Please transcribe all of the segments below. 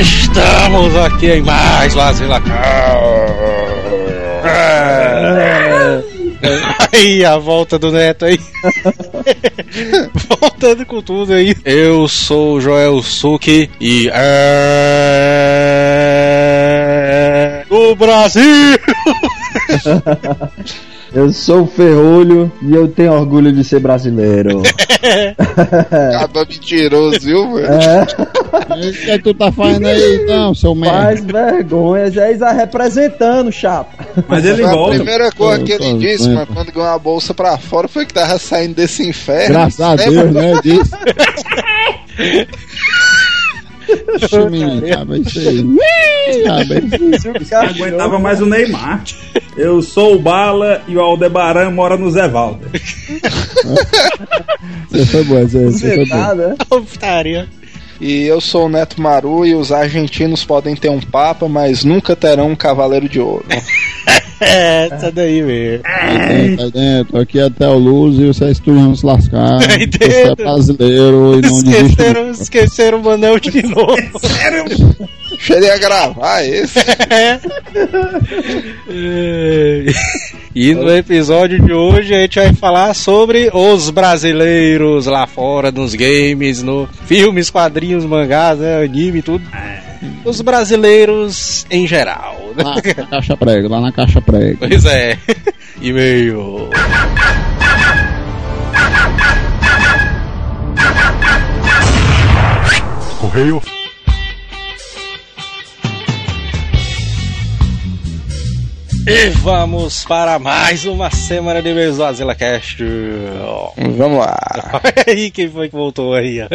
Estamos aqui em mais Lazila Aí a volta do Neto aí. Voltando com tudo aí. Eu sou o Joel Suki e é do Brasil. Eu sou o Ferrolho e eu tenho orgulho de ser brasileiro. Acaba mentiroso, viu, velho? É, O que, é que tu tá fazendo aí, então, seu faz merda? vergonha, já está representando, chapa. Mas ele a volta. primeira coisa que ele disse, mano, quando ganhou a bolsa pra fora, foi que tava saindo desse inferno. Graças a? Deus, né? Disse. É isso aí. Aí. Não aguentava mais o Neymar. Eu sou o Bala e o Aldebaran mora no Zé Valder. Você foi bom, você, você foi bom. Né? Putaria. E eu sou o Neto Maru e os argentinos podem ter um papa, mas nunca terão um cavaleiro de ouro. É, essa daí mesmo. Dentro, aí dentro. Aqui até o Luz e vocês vão se lascar. Você é dentro. brasileiro e não. Esqueceram, esqueceram o Manel de novo. Cheguei a gravar esse. É. E no episódio de hoje a gente vai falar sobre os brasileiros lá fora, nos games, no filmes, quadrinhos, mangás, né, anime, tudo. Os brasileiros em geral. né? Lá na caixa prega, lá na caixa prega. Pois é. E-mail. Correio. E vamos para mais uma semana de Azila Cast. Vamos lá. Aí quem foi que voltou aí. ó.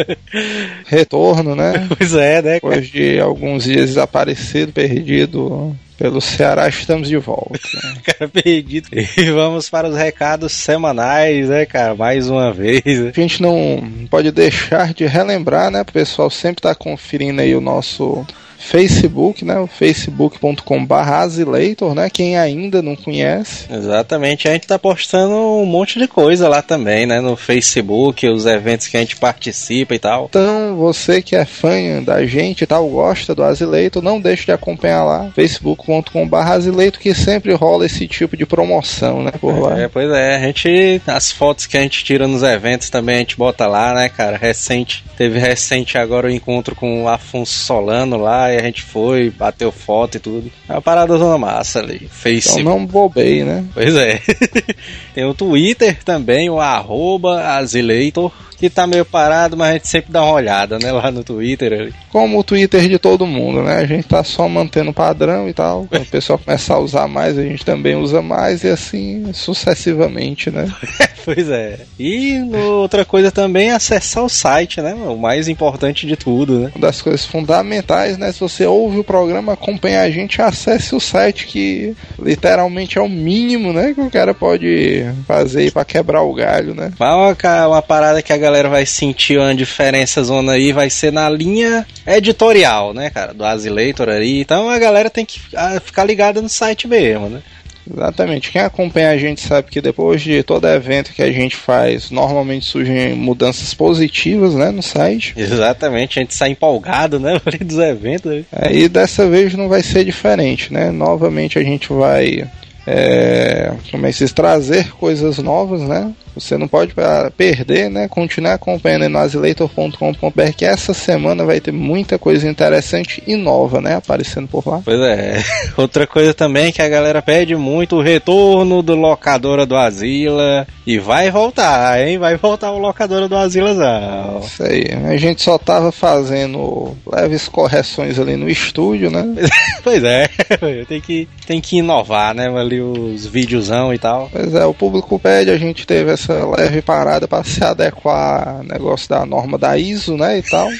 Retorno, né? Pois é, né? cara? Depois de alguns dias desaparecido, perdido pelo Ceará, estamos de volta. cara perdido. E vamos para os recados semanais, né, cara? Mais uma vez. né? A gente não pode deixar de relembrar, né? O pessoal sempre tá conferindo aí o nosso Facebook, né? O facebook.com.br Azileitor, né? Quem ainda não conhece. Exatamente, a gente tá postando um monte de coisa lá também, né? No Facebook, os eventos que a gente participa e tal. Então, você que é fã da gente e tal, gosta do Azileitor, não deixe de acompanhar lá, facebook.com.br Azileitor, que sempre rola esse tipo de promoção, né? Por lá. É, pois é, a gente. As fotos que a gente tira nos eventos também a gente bota lá, né, cara? Recente. Teve recente agora o encontro com o Afonso Solano lá e a gente foi, bateu foto e tudo. É uma parada zona massa ali. Então Facebook. não bobei, né? Pois é. Tem o Twitter também, o arroba Azileitor, que tá meio parado, mas a gente sempre dá uma olhada, né, lá no Twitter ali. Como o Twitter de todo mundo, né? A gente tá só mantendo o padrão e tal. Quando o pessoal começar a usar mais, a gente também usa mais e assim sucessivamente, né? Pois é. E outra coisa também é acessar o site, né? O mais importante de tudo, né? Uma das coisas fundamentais, né? Se você ouve o programa, acompanha a gente, acesse o site que literalmente é o mínimo, né? Que o cara pode fazer pra quebrar o galho, né? Mas uma, uma parada que a galera vai sentir uma diferença zona aí vai ser na linha editorial, né, cara? Do Azileitor aí. Então a galera tem que ficar ligada no site mesmo, né? Exatamente. Quem acompanha a gente sabe que depois de todo evento que a gente faz, normalmente surgem mudanças positivas, né? No site. Exatamente, a gente sai empolgado, né? Dos eventos. né? Aí dessa vez não vai ser diferente, né? Novamente a gente vai é, como é que se diz? trazer coisas novas, né? Você não pode perder, né? Continuar acompanhando no azileitor.com.br que essa semana vai ter muita coisa interessante e nova, né? Aparecendo por lá. Pois é. Outra coisa também que a galera pede muito, o retorno do Locadora do Asila. E vai voltar, hein? Vai voltar o Locadora do Asilazão. Isso aí. A gente só tava fazendo leves correções ali no estúdio, né? Pois é, tem que, tem que inovar, né? Ali os videozão e tal. Pois é, o público pede, a gente teve essa leve parada para se adequar ao negócio da norma da ISO, né, e tal.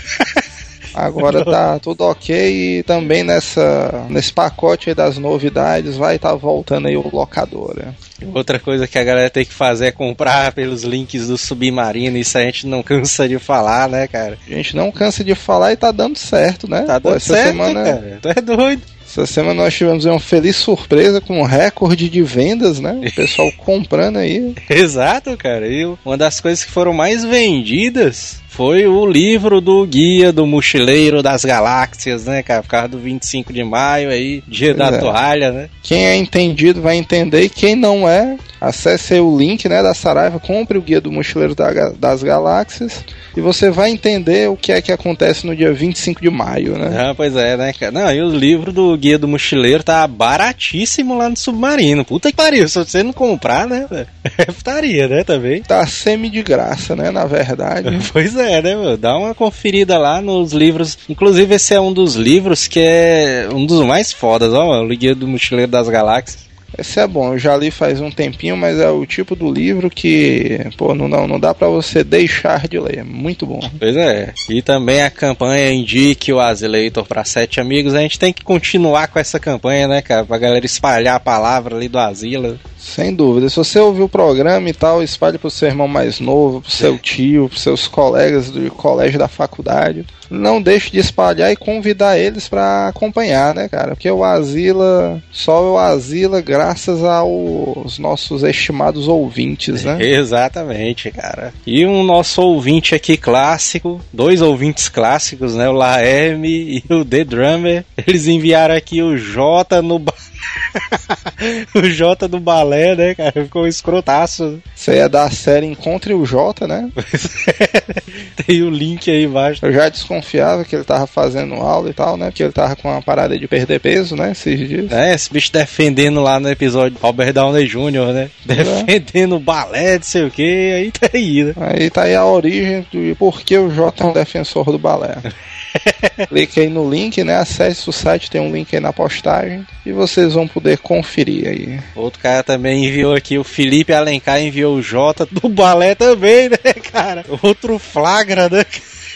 Agora tá tudo ok e também nessa nesse pacote aí das novidades vai estar voltando aí o locadora. Outra coisa que a galera tem que fazer é comprar pelos links do Submarino. Isso a gente não cansa de falar, né, cara? A gente não cansa de falar e tá dando certo, né? Tá Pô, dando essa certo, semana, né, cara? Tu é doido. Essa semana nós tivemos uma feliz surpresa com um recorde de vendas, né? O pessoal comprando aí. Exato, cara. E uma das coisas que foram mais vendidas foi o livro do Guia do Mochileiro das Galáxias, né, cara? Por causa do 25 de maio aí, dia Pois da é. toalha, né? Quem é entendido vai entender e quem não é, acesse aí o link né, da Saraiva, compre o Guia do Mochileiro da das Galáxias e você vai entender o que é que acontece no dia 25 de maio, né? Ah, pois é, né, cara? Não, e o livro do Guia do Mochileiro tá baratíssimo lá no Submarino. Puta que pariu, se você não comprar, né? É putaria, né, também. Tá semi de graça, né? Na verdade. Pois é, né, meu? Dá uma conferida lá nos livros. Inclusive, esse é um dos livros que é um dos mais fodas, ó, o Guia do Mochileiro das Galáxias. Esse é bom, eu já li faz um tempinho, mas é o tipo do livro que, pô, não, não, não dá pra você deixar de ler. É muito bom. Pois é. E também a campanha Indique o Azileitor para sete amigos. A gente tem que continuar com essa campanha, né, cara? Pra galera espalhar a palavra ali do Asila. Sem dúvida. Se você ouviu o programa e tal, espalhe pro seu irmão mais novo, pro seu tio, pros seus colegas do colégio da faculdade. Não deixe de espalhar e convidar eles pra acompanhar, né, cara? Porque o Asila, só o Asila graças aos nossos estimados ouvintes, né? Exatamente, cara. E um nosso ouvinte aqui clássico, dois ouvintes clássicos, né? O Laerme e o The Drummer. Eles enviaram aqui o J no. ba- o J do balé, né, cara? Ficou um escrotaço. Isso aí é da série Encontre o Jota, né? Tem o link aí embaixo. Eu já desconfiava que ele tava fazendo aula e tal, né? Porque ele tava com uma parada de perder peso, né? Esses dias. É, esse bicho defendendo lá no episódio Robert Downey Jr., né? Defendendo o balé, não sei o que, aí tá aí, né? Aí tá aí a origem de por que o Jota é um defensor do balé. Clique aí no link, né? Acesse o site, tem um link aí na postagem e vocês vão poder conferir aí. Outro cara também enviou aqui, o Felipe Alencar enviou o J do balé também, né, cara? Outro flagra, né?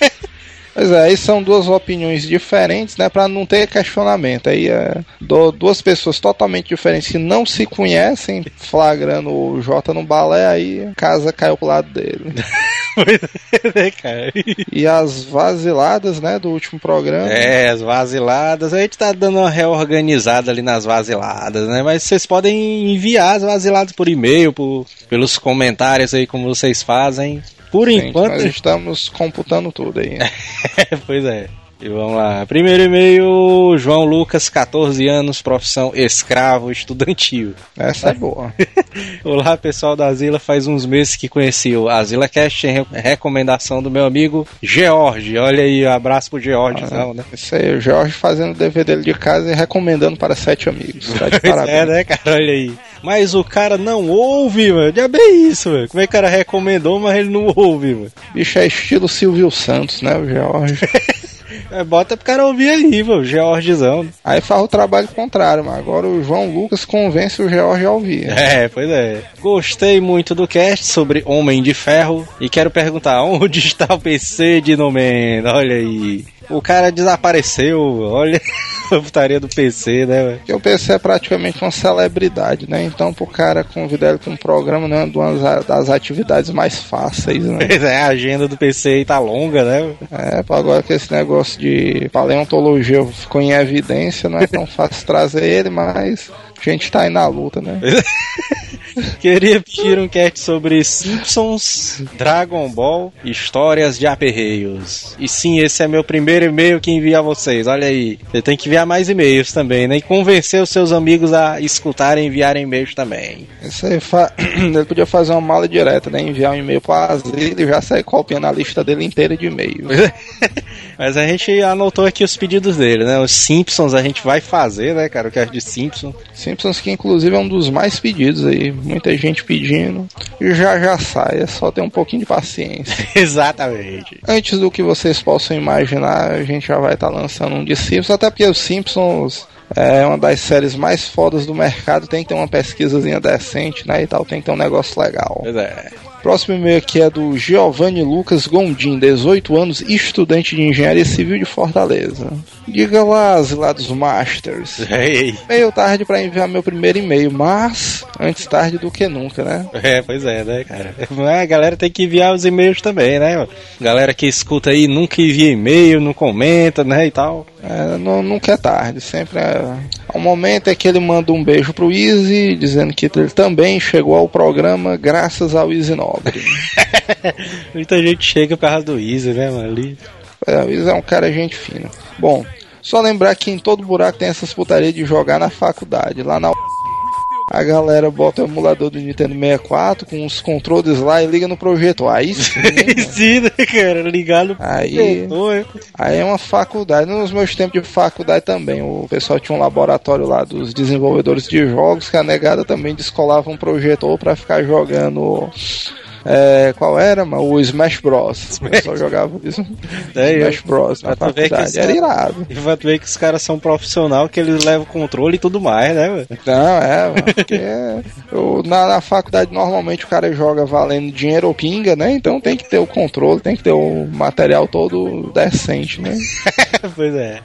Pois é, aí são duas opiniões diferentes, né? Pra não ter questionamento. Aí é duas pessoas totalmente diferentes que não se conhecem, flagrando o Jota no balé, aí a casa caiu pro lado dele. Pois é, né? E as vaziladas, né, do último programa. É, as vaziladas. A gente tá dando uma reorganizada ali nas vaziladas, né? Mas vocês podem enviar as vaziladas por e-mail, por, pelos comentários aí, como vocês fazem. Por enquanto. nós estamos computando tudo aí. pois é. E vamos lá. Primeiro e-mail, João Lucas, 14 anos, profissão escravo estudantil. Essa é boa. Olá, pessoal da Asila. Faz uns meses que conheci o Asila Cast em re- recomendação do meu amigo George. Olha aí, abraço pro Georgezão, né? Isso aí, o Jorge fazendo o dever dele de casa e recomendando para sete amigos. Tá de Pois parabéns. é, né, cara? Olha aí. Mas o cara não ouve, mano. Já bem isso, mano. Como é que o cara recomendou, mas ele não ouve, mano? Bicho é estilo Silvio Santos, né, o Jorge. É, bota pro cara ouvir aí, mano. Georgezão. Aí faz o trabalho contrário, mas agora o João Lucas convence o Jorge a ouvir. É, pois é. Gostei muito do cast sobre Homem de Ferro e quero perguntar onde está o PC de Nomen? Olha aí. O cara desapareceu, olha a putaria do PC, né? Porque o PC é praticamente uma celebridade, né? Então pro cara convidar ele para um programa, né? Uma das atividades mais fáceis, né? Pois é, a agenda do PC aí tá longa, né? É, agora que esse negócio de paleontologia ficou em evidência, não é tão fácil trazer ele, mas a gente tá aí na luta, né? Queria pedir um cast sobre Simpsons, Dragon Ball, histórias de aperreios. E sim, esse é meu primeiro e-mail que envio a vocês. Olha aí. Você tem que enviar mais e-mails também, né? E convencer os seus amigos a escutarem e enviarem e-mails também. Isso aí, fa... ele podia fazer uma mala direta, né? Enviar um e-mail pro Asilo e já sair copiando a lista dele inteira de e-mails. Mas a gente anotou aqui os pedidos dele, né? Os Simpsons a gente vai fazer, né, cara? O cast de Simpsons. Simpsons que inclusive é um dos mais pedidos aí. Muita gente pedindo. E já já sai, é só ter um pouquinho de paciência. Exatamente. Antes do que vocês possam imaginar, a gente já vai estar lançando um de Simpsons, até porque os Simpsons é uma das séries mais fodas do mercado, tem que ter uma pesquisazinha decente, né, e tal, tem que ter um negócio legal. Pois é. Próximo e-mail aqui é do Giovanni Lucas Gondim, 18 anos, estudante de engenharia civil de Fortaleza. Diga lá, lá dos Masters. Ei, Meio tarde para enviar meu primeiro e-mail, mas antes tarde do que nunca, né? É, pois é, né, cara? A galera tem que enviar os e-mails também, né? Galera que escuta aí nunca envia e-mail, não comenta, né, e tal. É, não, nunca é tarde, sempre é. Ao momento é que ele manda um beijo pro Easy, dizendo que ele também chegou ao programa graças ao Easy Nobre. Muita gente chega por causa do Easy, né, mano? Ali. É, o Easy é um cara gente fina. Bom, só lembrar que em todo buraco tem essas putarias de jogar na faculdade. Lá na a galera bota o emulador do Nintendo 64 com os controles lá e liga no projetor. Aí sim, né? Sim, né, cara? Ligado Aí- projetor. Aí é uma faculdade. Nos meus tempos de faculdade também, o pessoal tinha um laboratório lá dos desenvolvedores de jogos que a negada também descolava um projetor pra ficar jogando. É, qual era, mano? O Smash Bros. O pessoal jogava isso. É, eu- Smash Bros na faculdade. Era irado. E vai ver que os caras são profissional, que eles levam controle e tudo mais, né, mano? Não, é, mano, porque eu- na, na faculdade normalmente o cara joga valendo dinheiro ou pinga, né? Então tem que ter o controle, tem que ter o material todo decente, né? pois é.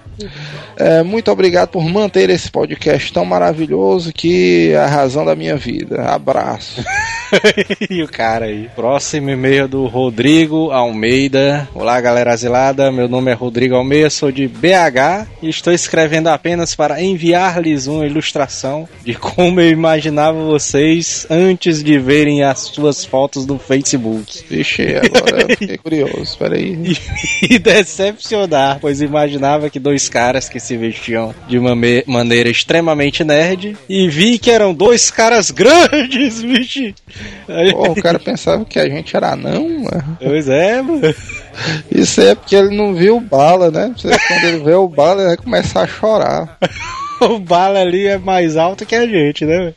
É, muito obrigado por manter esse podcast tão maravilhoso que é a razão da minha vida. Abraço. e o cara aí. Próximo e-mail do Rodrigo Almeida. Olá, galera asilada. Meu nome é Rodrigo Almeida, sou de BH e estou escrevendo apenas para enviar-lhes uma ilustração de como eu imaginava vocês antes de verem as suas fotos do Facebook. Vixe, agora eu fiquei curioso. Peraí. e decepcionar, pois imaginava que dois caras que se vestiam de uma maneira extremamente nerd e vi que eram dois caras grandes, vixe. Pô, o cara pensava que a gente era não, mano. Pois é, mano. Isso é porque ele não viu o bala, né? Quando ele vê o bala, ele vai começar a chorar. O bala ali é mais alto que a gente, né?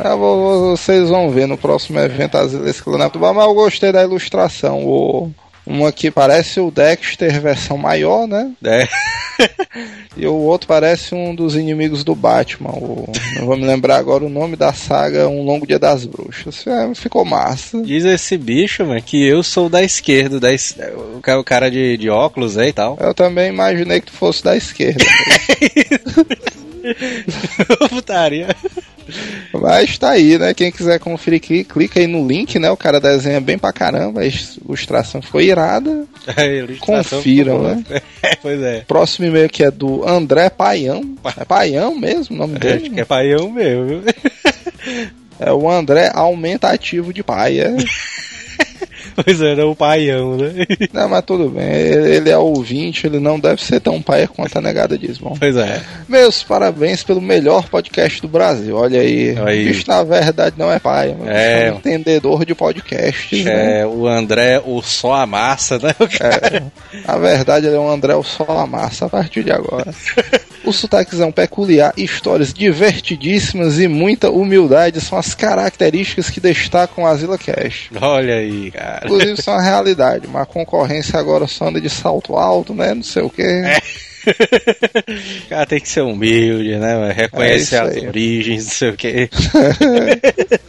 Ah, vo- vo- vocês vão ver no próximo evento as exclamações do Bala, mas eu gostei da ilustração. O, uma que parece o Dexter versão maior, né? É. E o outro parece um dos inimigos do Batman. O, não vou me lembrar agora o nome da saga Um Longo Dia das Bruxas. É, ficou massa. Diz esse bicho, mano, que eu sou da esquerda, da es... o ca- o cara de, de óculos aí e tal. Eu também imaginei que tu fosse da esquerda. Putaria. Mas tá aí, né? Quem quiser conferir, cli- clica aí no link, né? O cara desenha bem pra caramba. A ilustração foi irada. Ilustração Confiram, ficou boa. É, pois é. Próximo e-mail que é do André Paião. É Paião mesmo o nome Acho dele? que é paião mesmo, viu? É o André Aumentativo de Paia. Pois é, não o paião, né? Não, mas tudo bem. Ele, é ouvinte, ele não deve ser tão paia quanto a negada diz, bom. Pois é. Meus parabéns pelo melhor podcast do Brasil. Olha aí. Aí. O bicho, na verdade, não é paia, mas É. é um entendedor de podcasts, né? É, o André, o só a massa, né? O cara. Na verdade, ele é um André o Sol Massa a partir de agora. O sotaquezão peculiar, histórias divertidíssimas e muita humildade são as características que destacam o Asila Cash. Olha aí, cara. Inclusive são a realidade, mas a concorrência agora só anda de salto alto, né? Não sei o que. O cara tem que ser humilde, né? Reconhecer É as aí. origens, não sei o quê.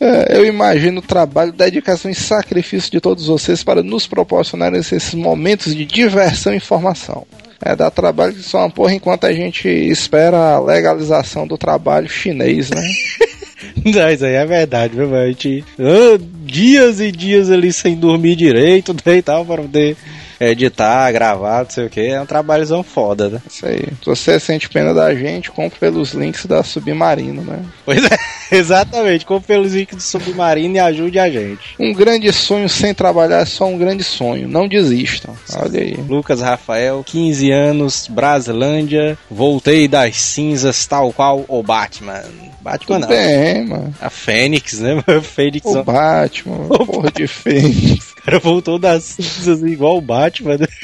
É, Eu imagino o trabalho, dedicação e sacrifício de todos vocês para nos proporcionarem esses momentos de diversão e informação. É, dá trabalho que só uma porra enquanto a gente espera a legalização do trabalho chinês, né? Não, isso aí é verdade, viu? A gente ah, dias e dias ali sem dormir direito, né, e tal, para poder editar, gravar, não sei o que. É um trabalhozão foda, né? Isso aí. Se você sente pena da gente, compre pelos links da Submarino, né? Pois é, exatamente. Compre pelos links do Submarino e ajude a gente. Um grande sonho sem trabalhar é só um grande sonho. Não desistam. Olha aí. Lucas Rafael, 15 anos, Brasilândia, voltei das cinzas tal qual o Batman. Batman Tudo não, bem, mano. a Fênix, né? Fênix, O o Batman, porra de Fênix. Cara voltou das cinzas igual o Batman. né?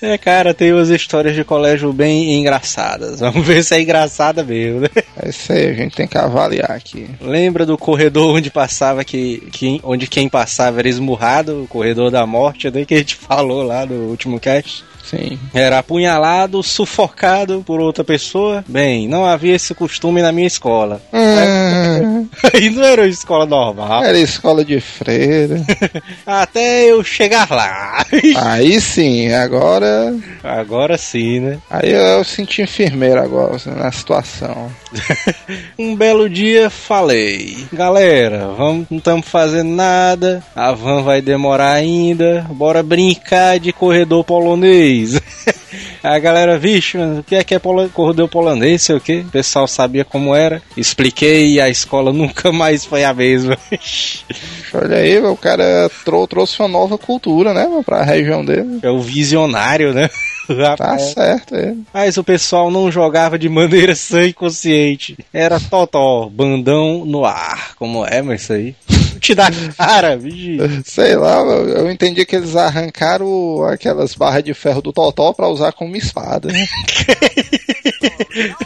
É, cara, tem umas histórias de colégio bem engraçadas. Vamos ver se é engraçada mesmo, né? É isso aí, a gente tem que avaliar aqui. Lembra do corredor onde passava que, que onde quem passava era esmurrado, o corredor da morte, né, que a gente falou lá no último cast? Sim. Era apunhalado, sufocado por outra pessoa. Bem, não havia esse costume na minha escola. Ah, Aí não era escola normal. Era escola de freira. Até eu chegar lá. Aí sim, agora. Agora sim, né? Aí eu senti enfermeira agora, na situação. Um belo dia falei, galera, vamos, não estamos fazendo nada, a van vai demorar ainda, bora brincar de corredor polonês. A galera, vixe, mano, o que é que é polo- corredor polonês, sei o que? O pessoal sabia como era. Expliquei e a escola nunca mais foi a mesma. Olha aí, o cara trou- trouxe uma nova cultura, né, pra região dele. É o visionário, né? Tá certo, ele. Mas o pessoal não jogava de maneira sã e consciente. Era totó, bandão no ar. Como é, mas isso aí? Te dá cara, bicho. Sei lá, eu entendi que eles arrancaram aquelas barras de ferro do Totó pra usar como espada. né?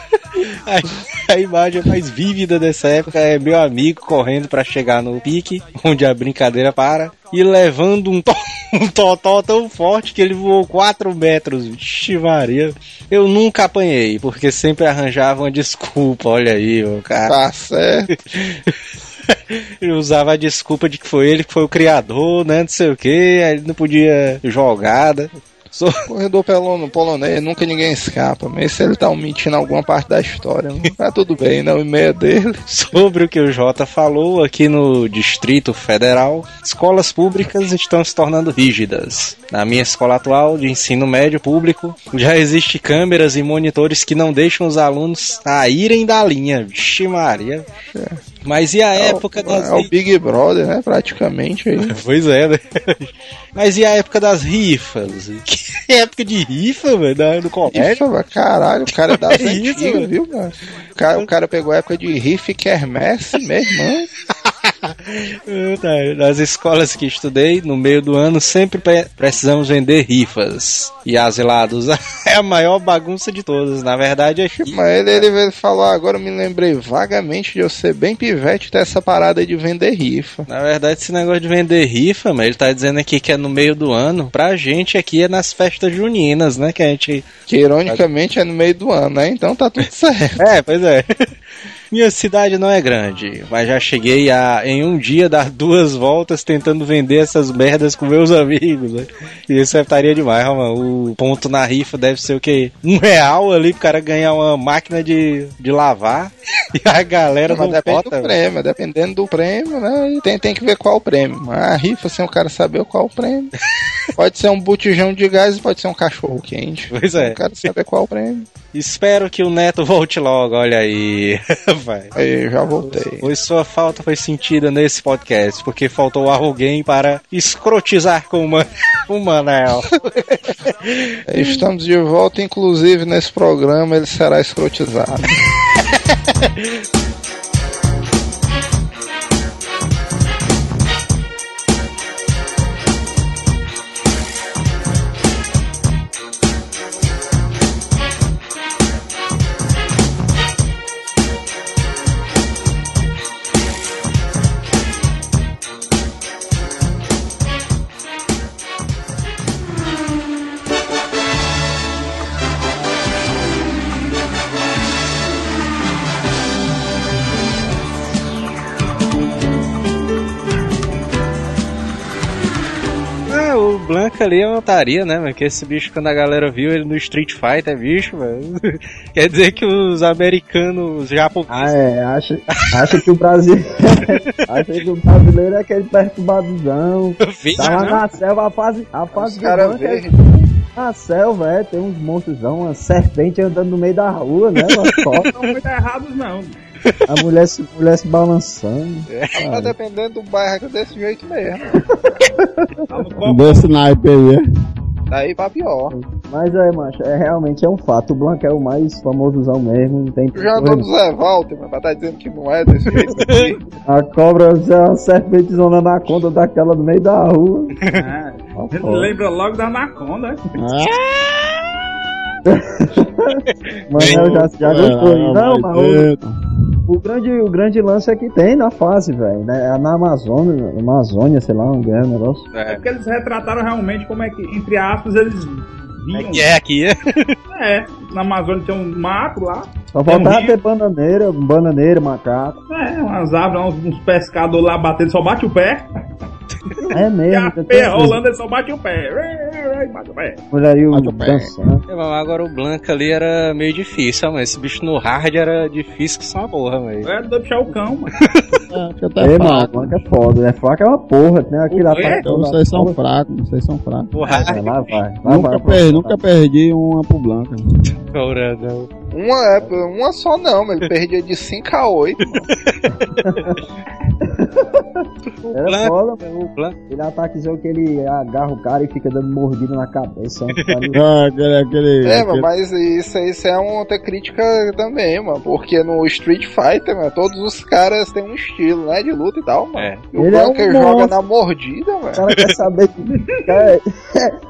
A, a imagem mais vívida dessa época é meu amigo correndo pra chegar no pique, onde a brincadeira para, e levando um, to, um totó tão forte que ele voou 4 metros. Vixe Maria. Eu nunca apanhei, porque sempre arranjava uma desculpa. Olha aí, o cara. Tá certo. Ele usava a desculpa de que foi ele que foi o criador, né? Não sei o que, aí ele não podia jogar, né? So- Corredor pelo- polonês, nunca ninguém escapa. Mas se ele tá omitindo alguma parte da história, tá tudo bem, não. E meia dele. Sobre o que o Jota falou aqui no Distrito Federal, escolas públicas estão se tornando rígidas. Na minha escola atual de ensino médio público, já existe câmeras e monitores que não deixam os alunos saírem da linha. Vixe Maria. Mas e a época das É o Big Brother, né? Praticamente aí. Pois é, né? Mas e a época das rifas? Que época de rifa, velho? No colégio? Rifa, caralho, o cara é das É antigas, viu, cara? O cara? O cara pegou a época de rifa e quermesse, meu irmão. Tá. Nas escolas que estudei, no meio do ano, sempre pre- precisamos vender rifas. E asilados é a maior bagunça de todas. Na verdade, é Mas ele, ele veio falar, agora eu me lembrei vagamente de eu ser bem pivete dessa parada de vender rifa. Na verdade, esse negócio de vender rifa, mas ele tá dizendo aqui que é no meio do ano. Pra gente aqui é nas festas juninas, né? Que a gente. Que ironicamente é no meio do ano, né? Então tá tudo certo. É, pois é. Minha cidade não é grande, mas já cheguei a, em um dia, dar duas voltas tentando vender essas merdas com meus amigos. Né? E isso estaria demais, mano. O ponto na rifa deve ser o quê? Um real ali pro cara ganhar uma máquina de, de lavar. E a galera Mas não depende bota. do prêmio, dependendo do prêmio, né? Tem, tem que ver qual o prêmio. A rifa, sem o cara saber qual o prêmio. Pode ser um botijão de gás, pode ser um cachorro quente. Pois é. O cara saber qual o prêmio. Espero que o neto volte logo, olha aí. Vai. Aí, já voltei. Pois sua falta foi sentida nesse podcast, porque faltou alguém para escrotizar com uma, o Manel. Estamos de volta, inclusive nesse programa ele será escrotizado. Blanca ali é uma otaria, né? Porque esse bicho, quando a galera viu ele no Street Fighter, bicho, velho. Quer dizer que os americanos já Ah, é, acha, acha que o Brasil. acha que o brasileiro é aquele perturbadozão. Tá lá na selva, a fase, a fase caras banco é na selva, é, tem uns monstrozão, uma serpente andando no meio da rua, né? Não muito errados, não. A mulher se, mulher se balançando. Tá dependendo do bairro é desse jeito mesmo. Tá. Desse naipe aí, é? Daí pra pior. Mas é, macho, é realmente é um fato. O Blanco é o mais famosozão mesmo, não tem já andou no Zé Walter, mas tá dizendo que não é desse jeito. A cobra é uma serpentezona na conta daquela no meio da rua. Ah, a gente lembra logo da Anaconda. né? Mas eu já, já gostou. Ah, Não, vai mas o, grande, o grande lance é que tem na fase, velho. Né? Na Amazônia, Amazônia, sei lá, um grande negócio. É porque eles retrataram realmente como é que, entre aspas, eles viam. que é aqui, é? É, na Amazônia tem um mato lá, Só faltava ter bananeira, bananeira, macaco. É, umas árvores, uns, uns pescadores lá batendo, só bate o pé. É E mesmo. a tem pé rolando, ele só bate o pé. Bate o pé. Mulherio Bate o pé. dançando. É, mas agora o Blanca ali era meio difícil, mas esse bicho no hard era difícil que só uma porra, velho. É do puxar o cão, mano. É, mano, fraco. Blanca é foda. É fraca é uma porra. O lá quê? pra Então vocês são fracos, vocês são fracos. O É, lá vai. Lá Nunca, vai, per- nunca perdi uma pro Blanca. Couradão. Uma, é, uma só não, mas ele perdia de 5 a 8. Era mano. O. Ele ataquezão que ele agarra o cara e fica dando mordida na cabeça. é cara- Ah, aquele, aquele, É, aquele- mas isso, isso é uma outra crítica também, mano. Porque no Street Fighter, mano, todos os caras têm um estilo, né? De luta e tal, mano. É. E o Ele é um joga monstro. na mordida, O mano. cara quer saber que é,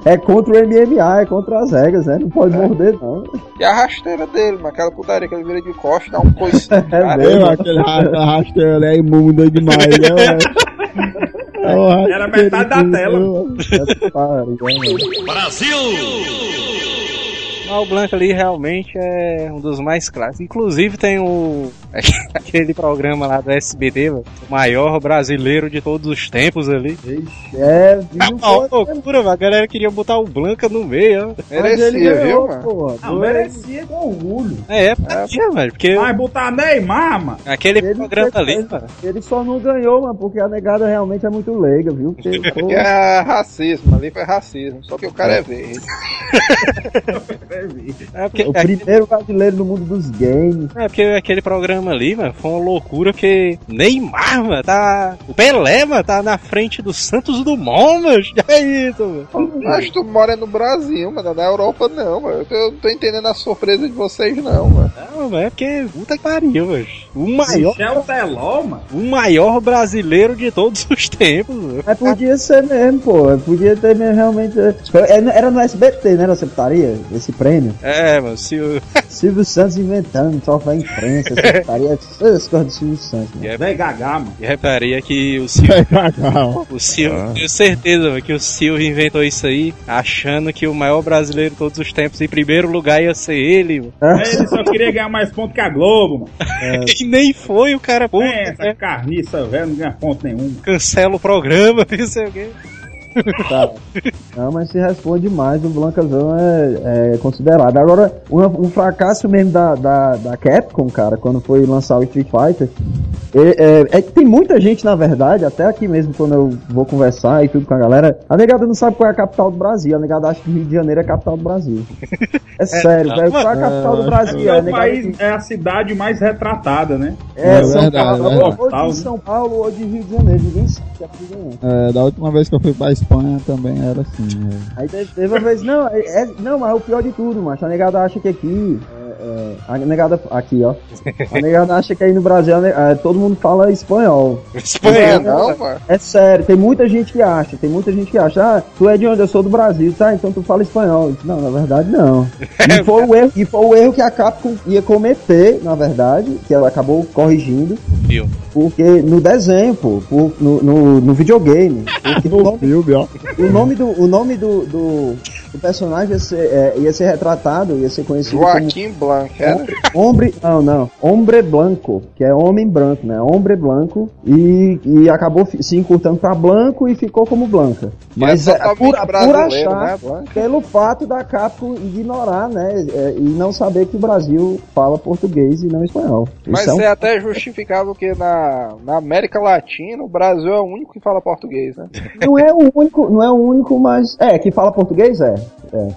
é contra o MMA, é contra as regras, né? Não pode morder, não. E a rasteira dele, mano. Aquela putaria que ele vira de costas, dá um coice. É cara. mesmo. Eu, aquele ra- rasteiro ali é imunda demais, né? Era metade da tela. É o Blanca ali realmente é um dos mais clássicos. Inclusive tem o aquele programa lá do SBT, mano, o maior brasileiro de todos os tempos ali. É, Ah, viu, uma pô, loucura, mano. A galera queria botar o Blanca no meio, ó. Merecia, ganhou, viu, mano? Não, merecia com orgulho. É, é, é velho, porque Vai botar Neymar, mano. aquele Ele programa fez- ali, mano. Ele só não ganhou, mano, porque a negada realmente é muito leiga, viu? Porque, pô, Porque é racismo, ali foi racismo. Só que o cara é verde. É porque, o primeiro brasileiro no mundo dos games. é porque aquele programa ali, mano, foi uma loucura porque Neymar, mano, tá. O Pelé, mano, tá na frente do Santos Dumont, mano. É isso, mano. Mas tu mora no Brasil, mano. Na Europa não, mano. Eu não tô entendendo a surpresa de vocês, não, mano. Não, mano, é porque puta que pariu, mano. O maior, Michel Teló, mano. o maior brasileiro de todos os tempos, mano. Mas podia ser mesmo, pô. Podia ter mesmo realmente. Era era no SBT, né? Essa putaria, esse prêmio. É, mano, se o. Silvio Santos inventando, só pra imprensa, essa putaria. Essas coisas do Silvio Santos, mano. Véi Gagá, mano. E reparia que o Silvio. Vai. O Silvio, tenho certeza mano, que o Silvio inventou isso aí, achando que o maior brasileiro de todos os tempos, em primeiro lugar, ia ser ele, mano. Ele só queria ganhar mais ponto que a Globo, mano. E nem foi o cara, pô, É, essa carniça, velho, não ganha ponto nenhum. cancela o programa, não sei o quê. Tá. Não, mas se responde demais, o Blancazão é, é considerado. Agora, um, um fracasso mesmo da, da, da Capcom, cara, quando foi lançar o Street Fighter, é, é- é que tem muita gente, na verdade, até aqui mesmo, quando eu vou conversar e tudo com a galera, a negada não sabe qual é a capital do Brasil, a negada acha que Rio de Janeiro é a capital do Brasil. É sério, não, velho, qual é a capital do Brasil? É, a o negada país é a cidade mais retratada, né? É, É São verdade, Paulo, é ou de São Paulo ou de Rio de Janeiro, ninguém sabe que é Rio de Janeiro. É, da última vez que eu fui pra Espanha também era assim. é. Aí teve, uma vez, não, é, é- não, mas é o pior de tudo, macho. A negada acha que aqui. É, a negada. Aqui, ó. A negada acha que aí no Brasil é, todo mundo fala espanhol. Espanhol. não, mano. É sério, tem muita gente que acha, tem muita gente que acha, ah, tu é de onde? Eu sou do Brasil, tá? Então tu fala espanhol. Não, na verdade não. E foi o erro, e foi o erro que a Capcom ia cometer, na verdade, que ela acabou corrigindo, Viu? porque no desenho, pô, por- no, no, no videogame. Porque o nome Filme, ó. o nome do, o nome do, do, do personagem ia ser, é, ia ser retratado, ia ser conhecido Joaquim Blanc, era? como Hombre, não, não, Hombre Blanco, que é homem branco, né? Hombre Blanco e, e acabou se encurtando pra Blanco e ficou como Blanca. Mas é é, por, por brasileiro, achar, né, pelo fato da Capcom ignorar, né? é, e não saber que o Brasil fala português e não espanhol. Mas Isso é um- é até justificável que na, na América Latina o Brasil é o único que fala português, né? não é o único, não é o único, mas é que fala português é.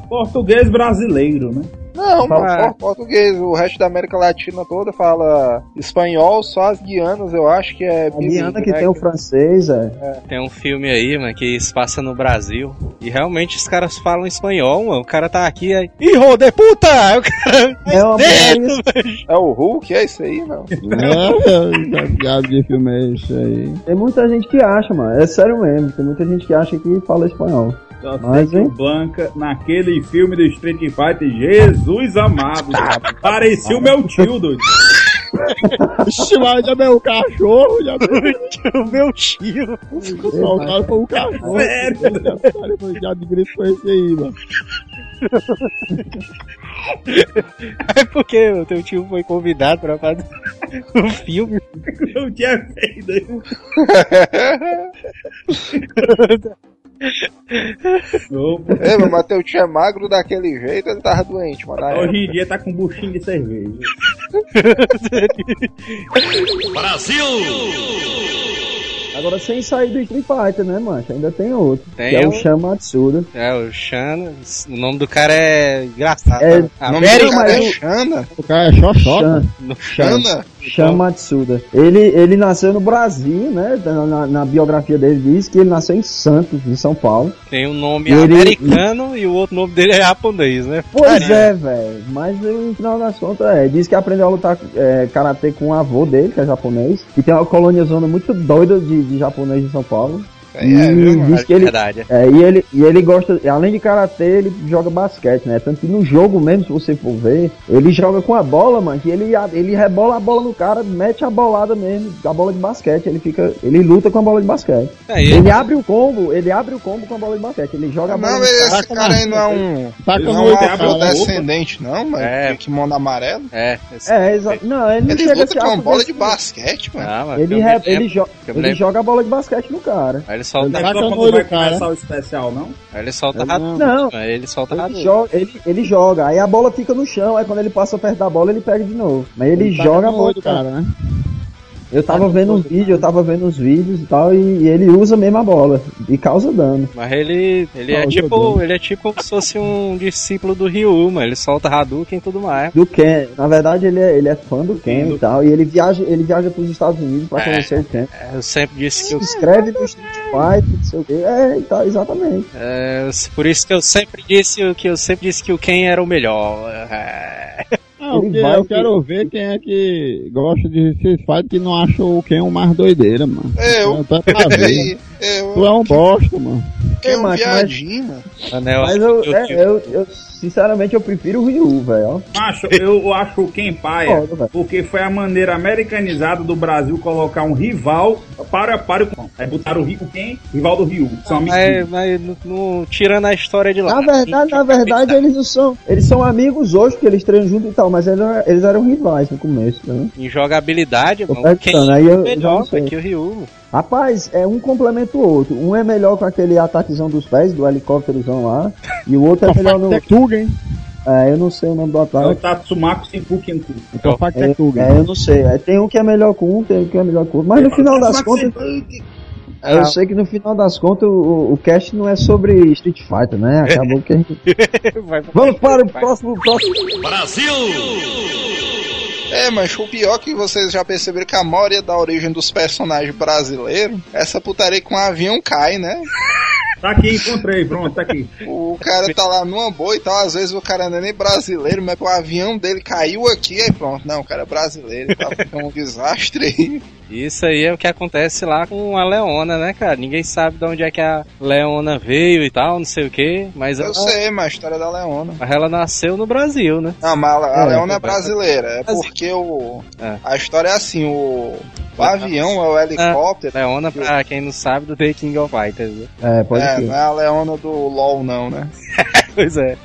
Português brasileiro, né? Não, só português. O resto da América Latina toda fala espanhol, só as guianas eu acho que é A Guiana que né? tem o francês, é. Tem um filme aí, mano, que se passa no Brasil. E realmente os caras falam espanhol, mano. O cara tá aqui aí. Hijo de puta! O cara. É uma. É o Hulk, é isso aí, não. É, que diabo de filme é esse aí? Tem muita gente que acha, mano. É sério mesmo. Tem muita gente que acha que fala espanhol. Só sei Mas, o hein? Blanca, naquele filme do Street Fighter, Jesus amado, cara. parecia o meu tio, doido. Ixi, mas já meu cachorro, já meu o meu tio. saltaram foi o cachorro. Sério? Já de grito foi esse aí, mano. É porque o teu tio foi convidado pra fazer o filme. Eu tinha feito. Ei, mas Matheus tinha magro daquele jeito, ele tava doente, mano. Hoje em dia tá com buchinho de cerveja. Agora sem sair do Street Fighter, né, mancha? Ainda tem outro. Tem que é o Matsuda. É, o Shan, o nome do cara é engraçado. É? O nome América, do cara é o- Xana. O cara é xoxota. Shan, Shama Matsuda. Ele, ele nasceu no Brasil, né? Na, na- biografia dele diz que ele nasceu em Santos, em São Paulo. Tem um nome Ele- americano e o outro nome dele é japonês, né? Pois é, velho. Mas no final das contas, é. Diz que aprendeu a lutar é, karatê com o avô dele, que é japonês. E tem uma colônia zona muito doida de, de japonês em São Paulo. É, é, viu, e mano? diz que ele, Verdade. É, e ele, e ele gosta, além de karatê, ele joga basquete, né? Tanto que no jogo mesmo, se você for ver, ele joga com a bola, mano, que ele, ele rebola a bola no cara, mete a bolada mesmo, a bola de basquete, ele fica, ele luta com a bola de basquete. É, e- Ele abre o combo, ele abre o combo com a bola de basquete, ele joga a bola Não, esse cara aí não é um. Tá com Não é um noite, abre o cara. afrodescendente, não, mano. É. É. Que manda amarelo. É, esse- É, exato. Não, ele não Ele chega luta a com uma bola de basquete, mano. Ah, Ele, ele, ele joga a bola de basquete no cara. Aí ele solta, Não é quando vai cara. começar o especial, não? aí ele solta Ele rápido. Não. Aí ele solta Ele rápido. joga, ele, ele joga, aí a bola fica no chão, aí quando ele passa perto da bola, ele pega de novo. Mas ele, Tá joga a com bola olho, do cara. cara, né? Eu tava vendo os vídeos, eu tava vendo os vídeos e tal, e, e ele usa mesmo a bola. E causa dano. Mas ele, ele é Não, tipo, jogando. ele é tipo como se fosse um discípulo do Ryu, mano. Ele solta Hadouken e tudo mais. Do Ken. Na verdade, ele é, ele é fã do Ken e tal. E ele viaja, ele viaja pros Estados Unidos pra É. conhecer o Ken. É, Eu sempre disse que Se eu, inscreve no Street Fighter, não sei o quê. É, e tal, exatamente. é, por isso que eu sempre disse que eu sempre disse que o Ken era o melhor. É, Porque vai eu que- quero ver quem é que gosta de Street Fighter que não acha o Ken um mais doideira, mano. Eu. Então, é pra ver. Eu. Tu é um bosta, mano. Que é um Mas- viadinho, mano. Anel, Mas eu, é, eu, eu, sinceramente, eu prefiro o Ryu, velho. ó. Macho, eu acho o Ken Paia, Foda, porque foi a maneira americanizada do Brasil colocar um rival para para o Aí botaram o Ri- o Ken, rival do Ryu. São amigos. mas não- não- tirando a história de lá. Na verdade, na verdade, eles não são. Eles são amigos hoje, porque eles treinam junto e tal, mas eles, eram- eles eram rivais no começo, né? Em jogabilidade, mano, Ken é melhor que o Ryu. Rapaz, é um complementa o outro. Um é melhor com aquele ataquezão dos pés, do helicópterozão lá. E o outro é melhor no. Tectuga, hein? É, eu não sei o nome do É o ataque. Tatsumako Senpukenku. Então faz É, Tectuga. é, eu não sei. É, tem um que é melhor com um, tem um que é melhor com outro. Mas no final das contas, eu sei que no final das contas o, o cast não é sobre Street Fighter, né? Acabou que a gente... Vamos para o próximo, próximo. É, mas o pior é que vocês já perceberam que a maioria da origem dos personagens brasileiros, essa putaria com o avião cai, né? Tá aqui, encontrei, pronto, tá aqui. O cara tá lá numa boa e tal, às vezes o cara não é nem brasileiro, mas o avião dele caiu aqui, aí pronto, não, o cara é brasileiro e tal, fica um desastre aí. Isso aí é o que acontece lá com a Leona, né, cara? Ninguém sabe de onde é que a Leona veio e tal, não sei o que, mas Eu ela, sei, mas a história da Leona. mas ela nasceu no Brasil, né? Não, mas a, a É, Leona é foi- brasileira, é porque o, É. a história é assim, o, o avião é o helicóptero, Leona, pra quem não sabe, do The King of Fighters. Né? É, pode é, ser. não é a Leona do LOL não, né? Pois é.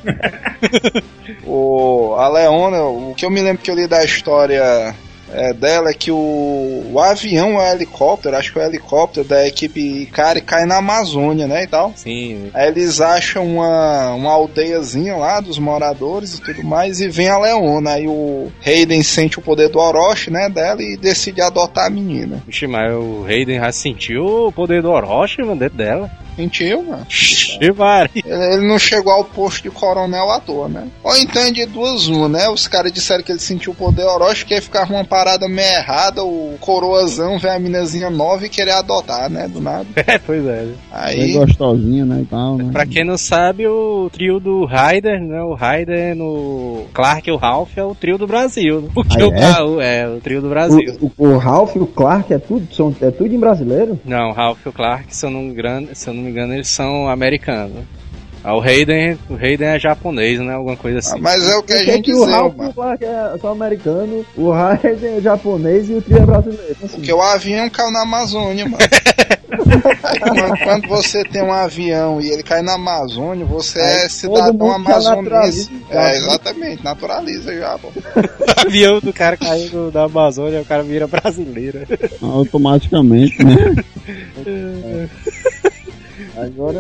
O, a Leona, o que eu me lembro que eu li da história é, dela é que o, o avião é helicóptero, acho que é o helicóptero da equipe cara cai na Amazônia, né, e tal. Sim. Aí eles acham uma, uma aldeiazinha lá dos moradores e tudo mais e vem a Leona. Aí o Hayden sente o poder do Orochi, né, dela e decide adotar a menina. Vixe, mas o Raiden já sentiu o poder do Orochi mano, dentro dela. Sentiu, mano? Ele, ele não chegou ao posto de coronel à toa, né? Ou então é de duas uma, né? Os caras disseram que ele sentiu o poder Orochi, que ia ficar uma parada meio errada, o coroazão vê a minazinha nova e querer adotar, né? Do nada. É, pois é. Bem Aí. gostosinha, né, e tal, né? Pra quem não sabe, o trio do Raider, né? O Raider no Clark e o Ralph é o trio do Brasil. né? Porque Ah, o, é? ah, o- é o trio do Brasil. O, o, o Ralph e o Clark é tudo, são, é tudo em brasileiro? Não, o Ralph e o Clark, se eu não me me engano eles são americanos. Ah, o Hayden, o Hayden é japonês, né? Alguma coisa assim. Ah, Mas é o que a gente que o Ralph o mano. Clark é só americano, o Raiden é japonês e o trio é brasileiro? Assim. Porque o avião caiu na Amazônia, mano. Quando, quando você tem um avião e ele cai na Amazônia, você Aí é cidadão amazonense. É, exatamente, naturaliza já, pô. O avião do cara caindo da Amazônia, o cara vira brasileiro. Automaticamente, né? Agora.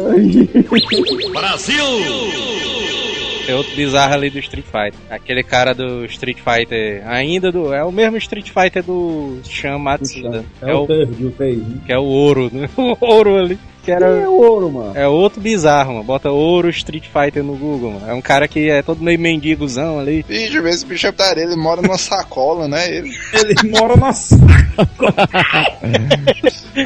É outro bizarro ali do Street Fighter. Aquele cara do Street Fighter, ainda do. É o mesmo Street Fighter do Shan Matsuda. É, É o o, Third, o né? que é o ouro, né? O ouro ali. Que Quem era. é o ouro, mano? É outro bizarro, mano. Bota ouro Street Fighter no Google, mano. É um cara que é todo meio mendigozão ali. Bicho, esse bicho é putaria, ele mora numa sacola, né? Ele. Ele mora na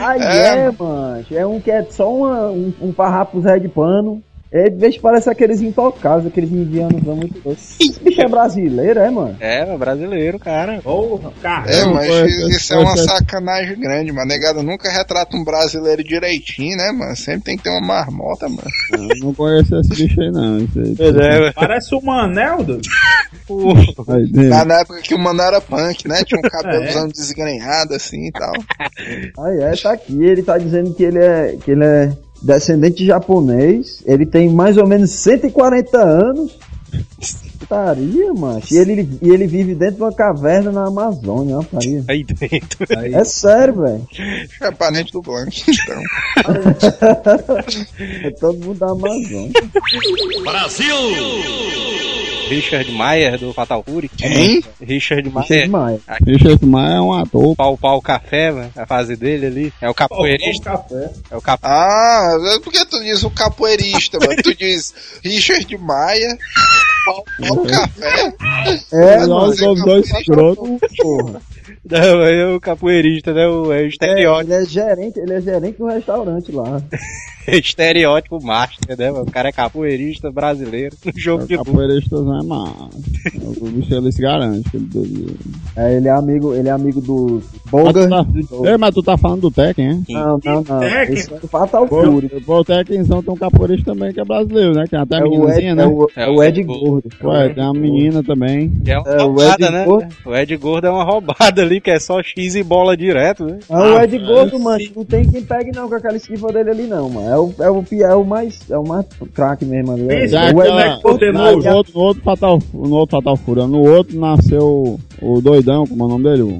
Aí É. é, mano. É um que é só uma- um, um farrapo Zé de pano. Ele deixa parece aqueles intocáveis, aqueles indianos muito doces. Esse bicho é brasileiro, é, mano? É, é brasileiro, cara. Porra, cara. É, Não, mas isso é uma sacanagem grande, mano. Negado nunca retrata um brasileiro direitinho, né, mano? Sempre tem que ter uma marmota, mano. Eu não conheço esse bicho aí, não. É, Parece o Manel, do... aí dentro. Na na época que o mano era punk, né? Tinha um cabelozão desgrenhado assim e tal. Aí é, tá aqui. Ele tá dizendo que ele é, que ele é descendente de japonês. Ele tem mais ou menos 140 anos. Putaria, mano. E ele, e ele vive dentro de uma caverna na Amazônia, ó, putaria. aí dentro. Aí, É sério, velho. É parente do Blanc, então. É todo mundo da Amazônia. Richard Maier do Fatal Fury. Quem? Richard Bicho é Maier. Richard Maia é um ator. Pau Pau Café, mano. A fase dele ali. É o capoeirista. É o capo... Ah, por que tu diz o capoeirista, mano? Tu diz Richard Maia, Pau, Pau Café. É. Nós somos dois escrotos. Porra. Não, é o capoeirista, né? O, é o É, estereótipo, ele é gerente, ele é gerente do restaurante lá. estereótipo master, né? O cara é capoeirista brasileiro no jogo de luta. Capoeiristas não é mal. O bicho ele se garante. ele. É, ele é amigo, ele é amigo do Mas Boga. tu tá- Ei, mas tu tá falando do Tekken, hein? Não, não, não. Tekken? Esse é Fatal Fury. Pô, o Tekkenzão tem um capoeirista também que é brasileiro, né? Que tem até a É o Ed, meninazinha, né? é o, é o Ed É o Gordo. Ué, tem uma menina também. É uma É, o roubada, Ed né? O Ed Gordo é uma roubada ali, que é só X e bola direto, né? Ah, o Ed Ah, Gordo, mano, não tem quem pegue não com aquela esquiva dele ali não, mano. É o, é o, é o mais, é o mais craque mesmo ali. É, Já o é Ed Gordo, No, outro, no outro Fatal, no outro Fatal Fury, no outro nasceu o doidão, como é o nome dele? O-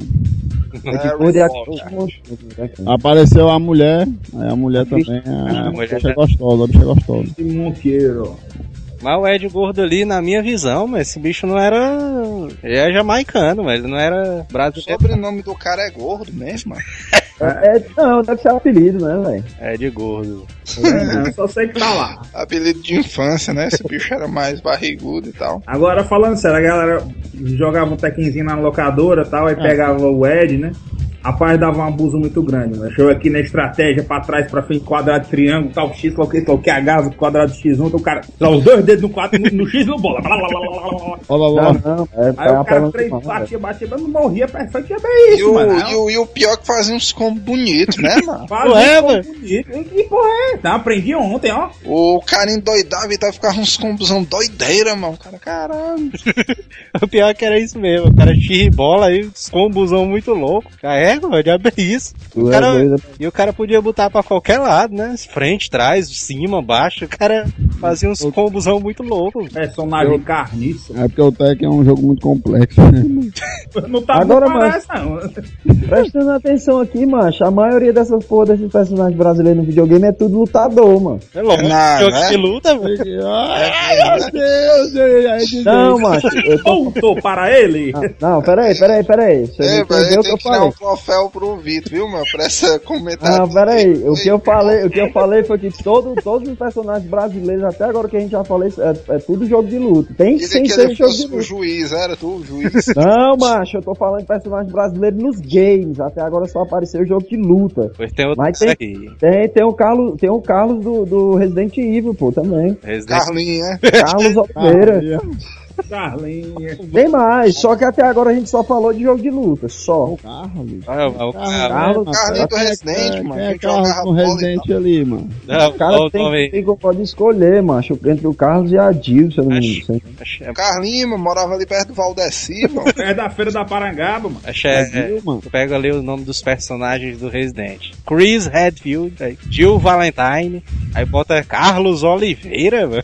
Ed Gordo é a... Apareceu a mulher, aí a mulher também, a, a mulher bicha é gostosa, a bicha é gostosa. Esse Monteiro. Mas o Ed Gordo ali, na minha visão, mas esse bicho não era. Ele é jamaicano, mas ele não era O brasileiro. sobrenome do cara é gordo mesmo, mano. É, não, deve ser apelido, né, velho? Ed Gordo. É, só sei que tá lá. Apelido de infância, né? Esse bicho era mais barrigudo e tal. Agora, falando sério, a galera jogava um tequinzinho na locadora e tal, aí pegava o Ed, né? Rapaz, dava um abuso muito grande, né? Chegou aqui na estratégia, pra trás, pra frente, quadrado, triângulo, tal, X, tal, que, tal, que, H, quadrado, X1, então o cara, dá os dois dedos no quadro, no, no X no bola. Blá, blá, blá, blá, blá, blá. Não, não, é, Aí tá o cara três, batia, batia, mas não morria perfeito, é bem E isso, o, mano. e, o, e o pior é que fazia uns combos bonitos, né, mano? Fazia um mano. bonito. E que porra é? Tá, aprendi ontem, ó. O cara endoidava e tava ficava uns combosão doideira, mano. O cara, caralho. O pior é que era isso mesmo. O cara tira bola aí, uns combosão muito louco. Diabo é isso. O é cara, doido. e o cara podia botar pra qualquer lado, né? Frente, trás, cima, baixo. O cara fazia uns combosão muito loucos. Personagem carniça. É porque o Tekken é um jogo muito complexo. né? Não tá Agora, não parece, não. Prestando atenção aqui, macho, a maioria dessas porra desses personagens brasileiros no videogame é tudo lutador, mano. É louco. Não, jogo né? de luta, mano. Ai, meu Deus! Não, macho, eu tô... Voltou para ele. Não, não, peraí, peraí, peraí. Você É, não mas entendeu o que eu que falei. Troféu pro Vitor, viu, mano? Pra essa comentário. Não, peraí, o que eu falei, o que eu falei foi que todo, todos os personagens brasileiros, até agora que a gente já falou, é, é tudo jogo de luta. Tem sem que ser ele jogo de fosse o luta. juiz, era tu o juiz. Não, macho, eu tô falando de personagens brasileiros nos games. Até agora só apareceu jogo de luta. Pois tem outro Mas tem- aqui. Tem, tem o Carlos, tem o Carlos do, do Resident Evil, pô, também. Resident Carlinhos, né? Carlos Oliveira. Carlinhos. Tem mais, só que até agora a gente só falou de jogo de luta, só. Carlos. Ah, o Carlos, Carlos, Carlinhos do quem é- Resident, mano. é Carlos jogava no bola e Resident ali, mano? Não, O cara não, tem, tem pode escolher, macho, entre o Carlos e a Jill, se eu não me engano. É- Carlinhos, mano, morava ali perto do Valdeci, mano. É da feira da Parangaba, mano. acho é, Jill, mano. Pega ali o nome dos personagens do Resident. Chris Redfield, Jill Valentine, aí bota Carlos Oliveira, velho.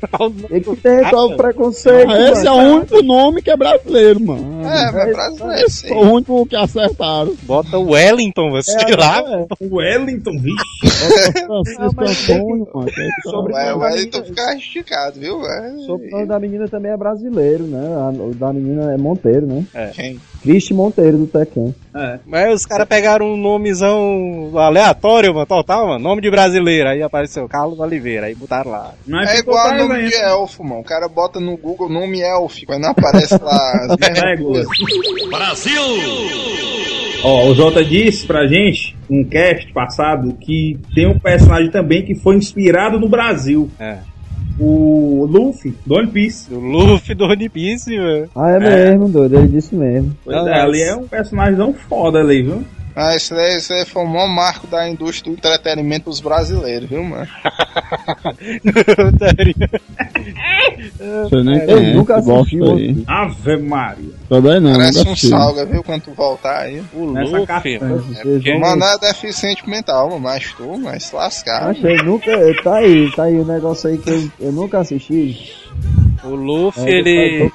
E que tem qual o preconceito, Ah, esse é mano? o único nome que é brasileiro, mano. É, mas brasileiro, Esse sim. o único que acertaram. Bota Wellington, você sei lá. É, O Wellington, vixe. É tá- o Wellington fica esticado, viu? O É. sobrenome da menina também é brasileiro, né? O da menina é Monteiro, né? Quem? Cristi Monteiro do Tekken. É. Mas os caras pegaram um nomezão aleatório, mano, total, mano. Nome de brasileiro. Aí apareceu Carlos Oliveira, aí botaram lá. Mas É igual nome de elfo, mano. O cara bota no Google nome elfo, mas não aparece lá as mesmas Légolas. coisas. Ó, o Jota disse pra gente, um cast passado, que tem um personagem também que foi inspirado no Brasil. É. O Luffy, do One Piece. Do Luffy do One Piece, velho. Ah, é, mesmo, doido, ele disse mesmo. Pois é, ali é um personagem foda ali, viu? Ah, esse daí, esse daí foi o maior marco da indústria do entretenimento dos brasileiros, viu, mano? Você nem Eu nunca assisti aí. Ave Maria. Também não, Parece um salga, viu, quando tu voltar aí. o Nessa Luffy, castanha. mano. É deficiente mental, mano, mas tu, mas se lascar. Achei, nunca. Tá aí, tá aí o negócio aí que eu, eu nunca assisti. O Luffy, É, ele.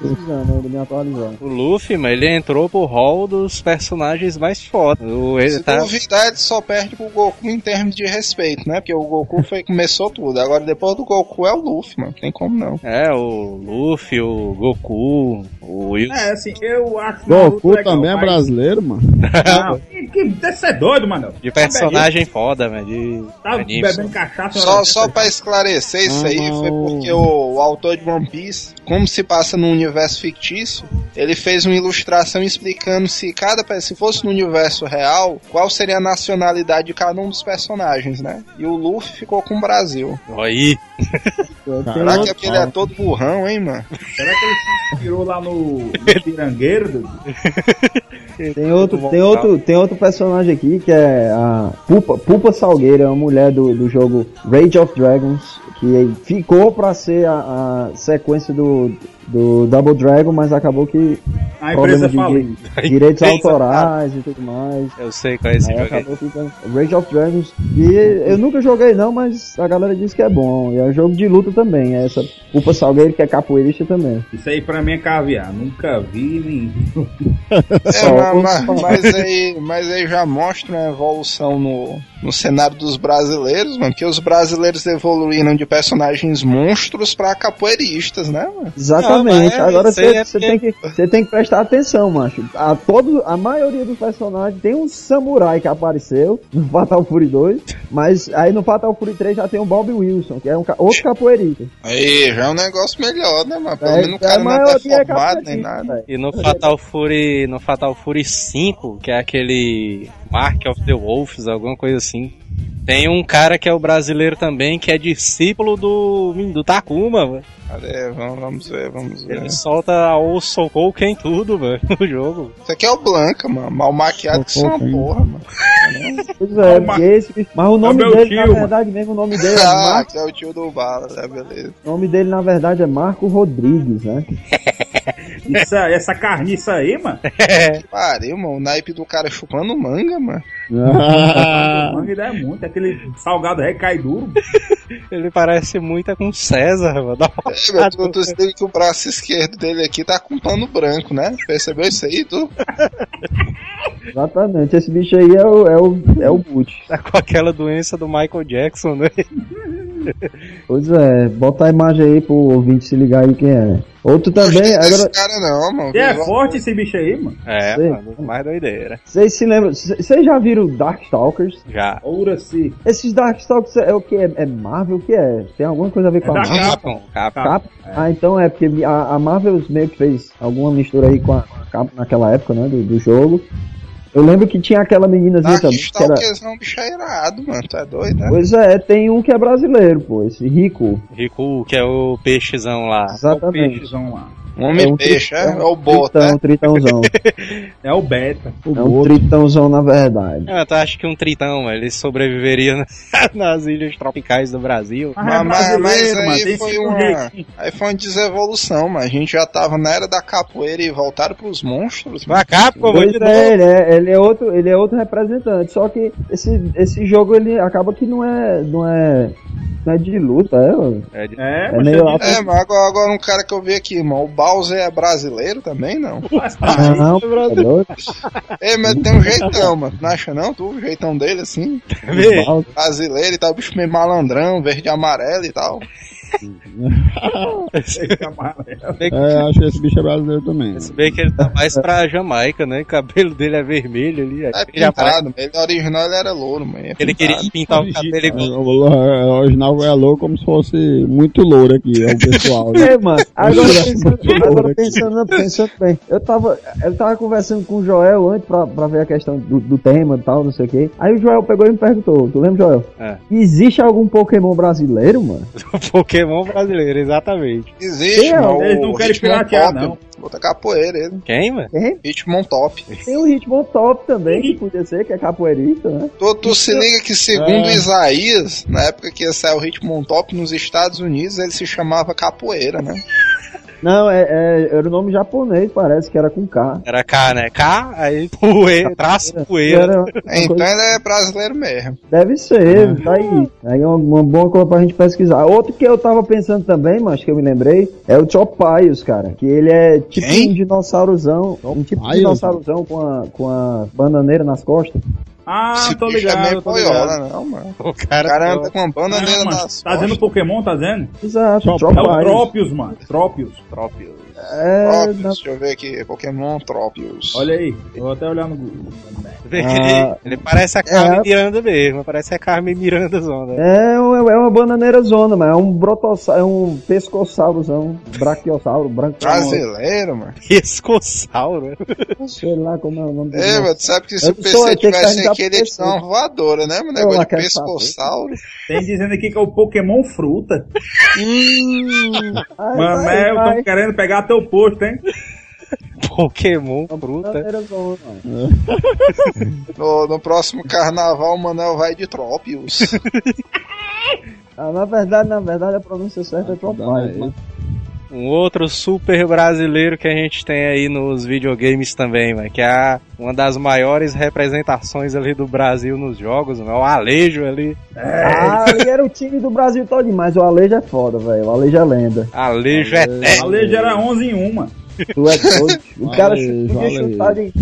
Me atualizando. O Luffy, mas ele entrou pro hall dos personagens mais foda. O, ele Se tá, duvidar, ele só perde pro Goku em termos de respeito, né? Porque o Goku foi, começou tudo. Agora, depois do Goku é o Luffy, mano. Tem como não. é, o Luffy, o Goku, o Will. É, assim, eu acho Goku legal, também é brasileiro, mano. Não, que, que deve ser doido, mano. De personagem foda, velho. De Tá anime. bebendo cachaça. Só, hora só pra esclarecer isso aí, foi não. porque o, o autor de One Piece, como se passa num universo fictício, ele fez uma ilustração explicando se cada se fosse no universo real, qual seria a nacionalidade de cada um dos personagens, né? E o Luffy ficou com o Brasil. Aí, Será que aquele é todo burrão, hein, mano? Será que ele se inspirou lá no, no Pirangueiro? tem, outro, tem, outro, tem outro personagem aqui que é a Pupa, Pupa Salgueira, é uma mulher do, do jogo Rage of Dragons, que ficou pra ser a, a sequência do, do Double Dragon, mas acabou que A empresa de faliu. direitos autorais e tudo mais. eu sei qual é esse jogo acabou ficando Rage of Dragons. E eu nunca joguei não, mas a galera diz que é bom. E é jogo de luta também. É essa Pupa Salgueiro que é capoeirista também. Isso aí pra mim é caviar. Nunca vi nem. É, Só ma- o- ma- mas, aí, mas aí já mostra uma evolução no, no cenário dos brasileiros, mano, que os brasileiros evoluíram de personagens monstros pra capoeiristas, né, mano? Exatamente. Não, é- Agora você é tem que você tem que prestar atenção, macho. A todo a maioria dos personagens tem um samurai que apareceu no Fatal Fury 2, mas aí no Fatal Fury 3 já tem o Bob Wilson, que é um outro capoeirista. Aí já é um negócio melhor, né, mano? Pelo É, menos o cara a não tá maioria é formado nem nada. E no Fatal Fury, no Fatal Fury 5, que é aquele Mark of the Wolves, alguma coisa assim. Tem um cara que é o brasileiro também, que é discípulo do, do Takuma, mano. Cadê? Vamos, vamos ver, vamos ver. Ele solta o Sokou quem tudo, mano, no jogo. Isso aqui é o Blanca, mano. Mal maquiado que Fofoca, hein? porra, mano. Pois é, esse mas o nome É dele tio, na mano. verdade mesmo o nome dele é Ah, Marco, que é o tio do Bala, né? Beleza. o nome dele na verdade é Marco Rodrigues, né? Isso, aí- essa carniça aí, mano. Que pariu, mano. O naipe do cara chupando manga, mano. O manga ainda é muito. Aquele salgado recai duro. Ele parece muito com César, mano. É, meu, tu, tu se liga que o braço esquerdo dele aqui tá com pano branco, né? Percebeu isso aí, tu? Exatamente, esse bicho aí é o, é o, é o Boot. Tá com aquela doença do Michael Jackson, né? Pois é, bota a imagem aí pro ouvinte se ligar aí quem é. Outro também, Não é esse agora, cara não, mano. E é forte esse bicho aí, mano. É, Sim. mano, mais doideira. vocês se lembram, vocês já viram Darkstalkers? Já. Oura se. Esses Darkstalkers é o que? É, é Marvel? O que é? Tem alguma coisa a ver com É a Marvel? Capcom, Capcom. Cap? Ah, então é porque a, a Marvel meio que fez alguma mistura aí com a, com a Capcom naquela época, né, do, do jogo. Eu lembro que tinha aquela meninazinha também, que era... É um bicho irado, mano. Tu é doido, né? Pois é, tem um que é brasileiro, pô, esse Rico. Riku, que é o peixezão lá. O Exatamente. peixezão lá. Homem um peixe, é, tritão, é o bota, tritão, né? tritãozão. É o beta. O É um Boto. tritãozão na verdade. Ah, tu acha que um tritão, ele sobreviveria na- nas ilhas tropicais do Brasil? Mas, Mas- é mas mano. aí foi um uma-. Aí foi uma desevolução, mas a gente já tava na era da capoeira e voltaram pros monstros. Pra cá, pô, Pois é, ele é, ele é outro, ele é outro representante. Só que esse, esse jogo ele acaba que não é, não é, não é de luta, é. É de- É, É mas meio você É, mas agora, agora um cara que eu vi aqui, irmão, o Bowser é brasileiro também, não? faz parte. Não, é doido. Ei, mas tem um jeitão, mano. Não acha não? Tu, o jeitão dele, assim, brasileiro e tal, bicho meio malandrão, verde e amarelo e tal. É, acho que esse bicho é brasileiro também. Se bem que ele tá mais pra Jamaica, né? O cabelo dele é vermelho ali. É Ele, aparece- pintado, mas ele original ele era louro, mano. é ele queria pintar o cabelo É, igual. O original é louco como se fosse muito louro aqui, é o pessoal. né? É, mano. Agora pensando, agora pensando, pensando bem, eu tava, eu tava conversando com o Joel antes pra, pra ver a questão do, do tema e tal, não sei o quê. Aí o Joel pegou e me perguntou, tu lembra, Joel? É. Existe algum Pokémon brasileiro, mano? O Pokémon brasileiro, exatamente. Existe, Quem é? mano. Eles não o querem piratear, Top. não. Bota capoeira ele. Quem, mano? Tem? Hitmon Top. Tem o Hitmon Top também, que podia ser, que é capoeirista, né? Tu, tu se liga que segundo Isaías, na época que ia sair o Hitmon Top nos Estados Unidos, ele se chamava capoeira, né? Não, é, é- era o nome japonês, parece que era com K. Era K, né? K, aí poeira, traço poeira. Então coisa- ele é brasileiro mesmo. Deve ser, tá aí. Aí é uma, uma boa coisa pra gente pesquisar. Outro que eu tava pensando também, mas que eu me lembrei, é o Chopaios, cara. Que ele é tipo Quem? um dinossaurzão. Um tipo de Chopaios? dinossaurzão com a, com a bananeira nas costas. Ah, Esse tô é ligado, meio tô ligado. boiola, não, mano. O O cara, cara anda com uma bananeira Não, mano, nas tá dizendo Pokémon, tá dizendo? Exato. É o. Tropius, mano. Tropius. Trópio. É, Tropius, na- deixa eu ver aqui, Pokémon Tropius. Olha aí, eu vou até olhar no Google. Ah. ele, ele parece a Carmen É. Miranda mesmo, parece a Carmen Miranda zona. é, uma- é uma bananeira zona, mas é um brotossauro, é um pescoçaurozão, braquiossauro, branco. Brasileiro, mano. Escossauro. Sei lá como é o nome dele. É, tu sabe que se o PC aqui, tivesse aqui, ele ia te dar uma voadora, né, mano? Negócio de quero pescoçauro. Tem dizendo aqui que é o Pokémon Fruta. Mano, vai, eu tô querendo pegar teu posto, hein? Pokémon fruta. Zona. No, no próximo carnaval, o Manel vai de Tropius. Ah, na verdade, na verdade, a pronúncia certa é Chopaios. Um outro super brasileiro que a gente tem aí nos videogames também, mano, que é uma das maiores representações ali do Brasil nos jogos, mano, o Alejo ali. Ah, ali era o time do Brasil todo, mas o Alejo é foda, velho. O Alejo é lenda. Alejo é A eterno. lei já era 11 em 1, mano. Tu é doido. O cara Alejo, podia Alejo. chutar de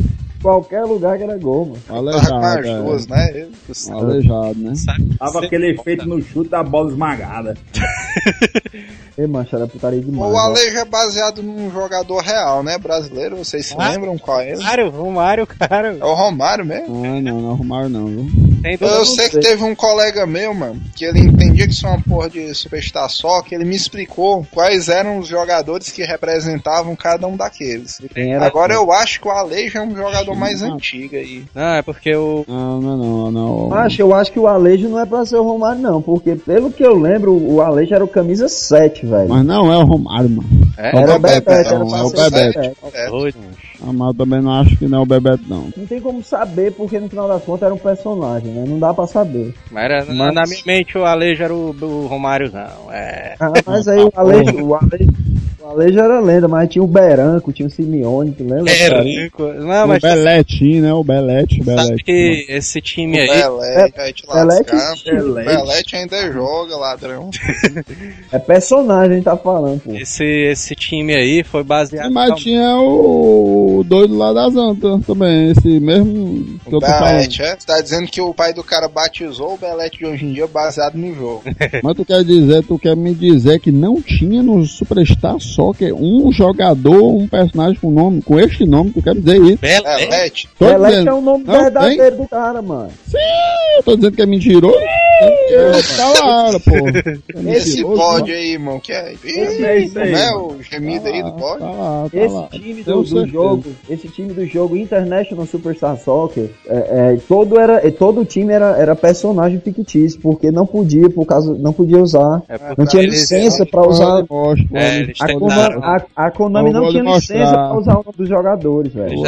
qualquer lugar que era gol, mano. Tava com Aleijado, as é. duas, né? Ele- Aleijado, né? Tava aquele efeito no chute da bola esmagada. Ei, mancha, era putaria demais. O. Alejo é baseado num jogador real, né? Brasileiro, vocês se Ah. lembram qual é ele? Romário, Romário, cara. É o Romário mesmo. Ah, não, não arrumaram não, viu? Tem Eu, não sei que teve um colega meu, mano, que ele entendia que isso é uma porra de Superstar só, que ele me explicou quais eram os jogadores que representavam cada um daqueles. Era Agora eu acho que o Alejo é um jogador mais Ah. antigo aí. Não, é porque o. Não, não, não, não. Macho, eu acho que o Alejo não é pra ser o Romário, não. Porque, pelo que eu lembro, o Alejo era o camisa 7, velho. Mas não é o Romário, mano. É, Era o Bebeto, Bebeto, era não, é o Bebeto. Eu também não acho que não é o Bebeto, não. Não tem como saber, porque no final das contas era um personagem, né? Não dá pra saber. Mas, era, Mas- na minha mente o Alejo era o, o Romário, não. É. Ah, mas aí o Alejo, o Alejo, Alejo era lenda, mas tinha o Beranco, tinha o Simeone, tu lembra? cara? Não, o mas Beletinho, né? O Belete, sabe Belete. que esse time aí. Belete, aí te Belete? Belete. Belete ainda joga, ladrão. É personagem, tá falando, pô. Esse, esse time aí foi baseado. Mas tinha o doido lá das Antas também, esse mesmo que eu O tô falando. Belete, é? Você tá dizendo que o pai do cara batizou o Belete de hoje em dia baseado no jogo. Mas tu quer dizer, tu quer me dizer que não tinha no Superstar Soccer um jogador, um personagem com nome, com este nome, tu quer dizer isso? Belete. Belete? Tô Belete é o nome Não, verdadeiro do cara, mano. eu tô dizendo que é mentiroso. Aquela pô. Esse bode aí, irmão, que é. Esse é isso aí, é o gemido aí do bode? Tá lá, tá Esse lá. time do, do jogo, esse time do jogo International Superstar Soccer, é, é, todo era, é, todo o time era, era personagem fictício, porque não podia, por causa, não podia usar, É não tinha licença pra usar. É, A Konami, a, a Konami Eu não tinha licença pra usar nome dos jogadores, velho.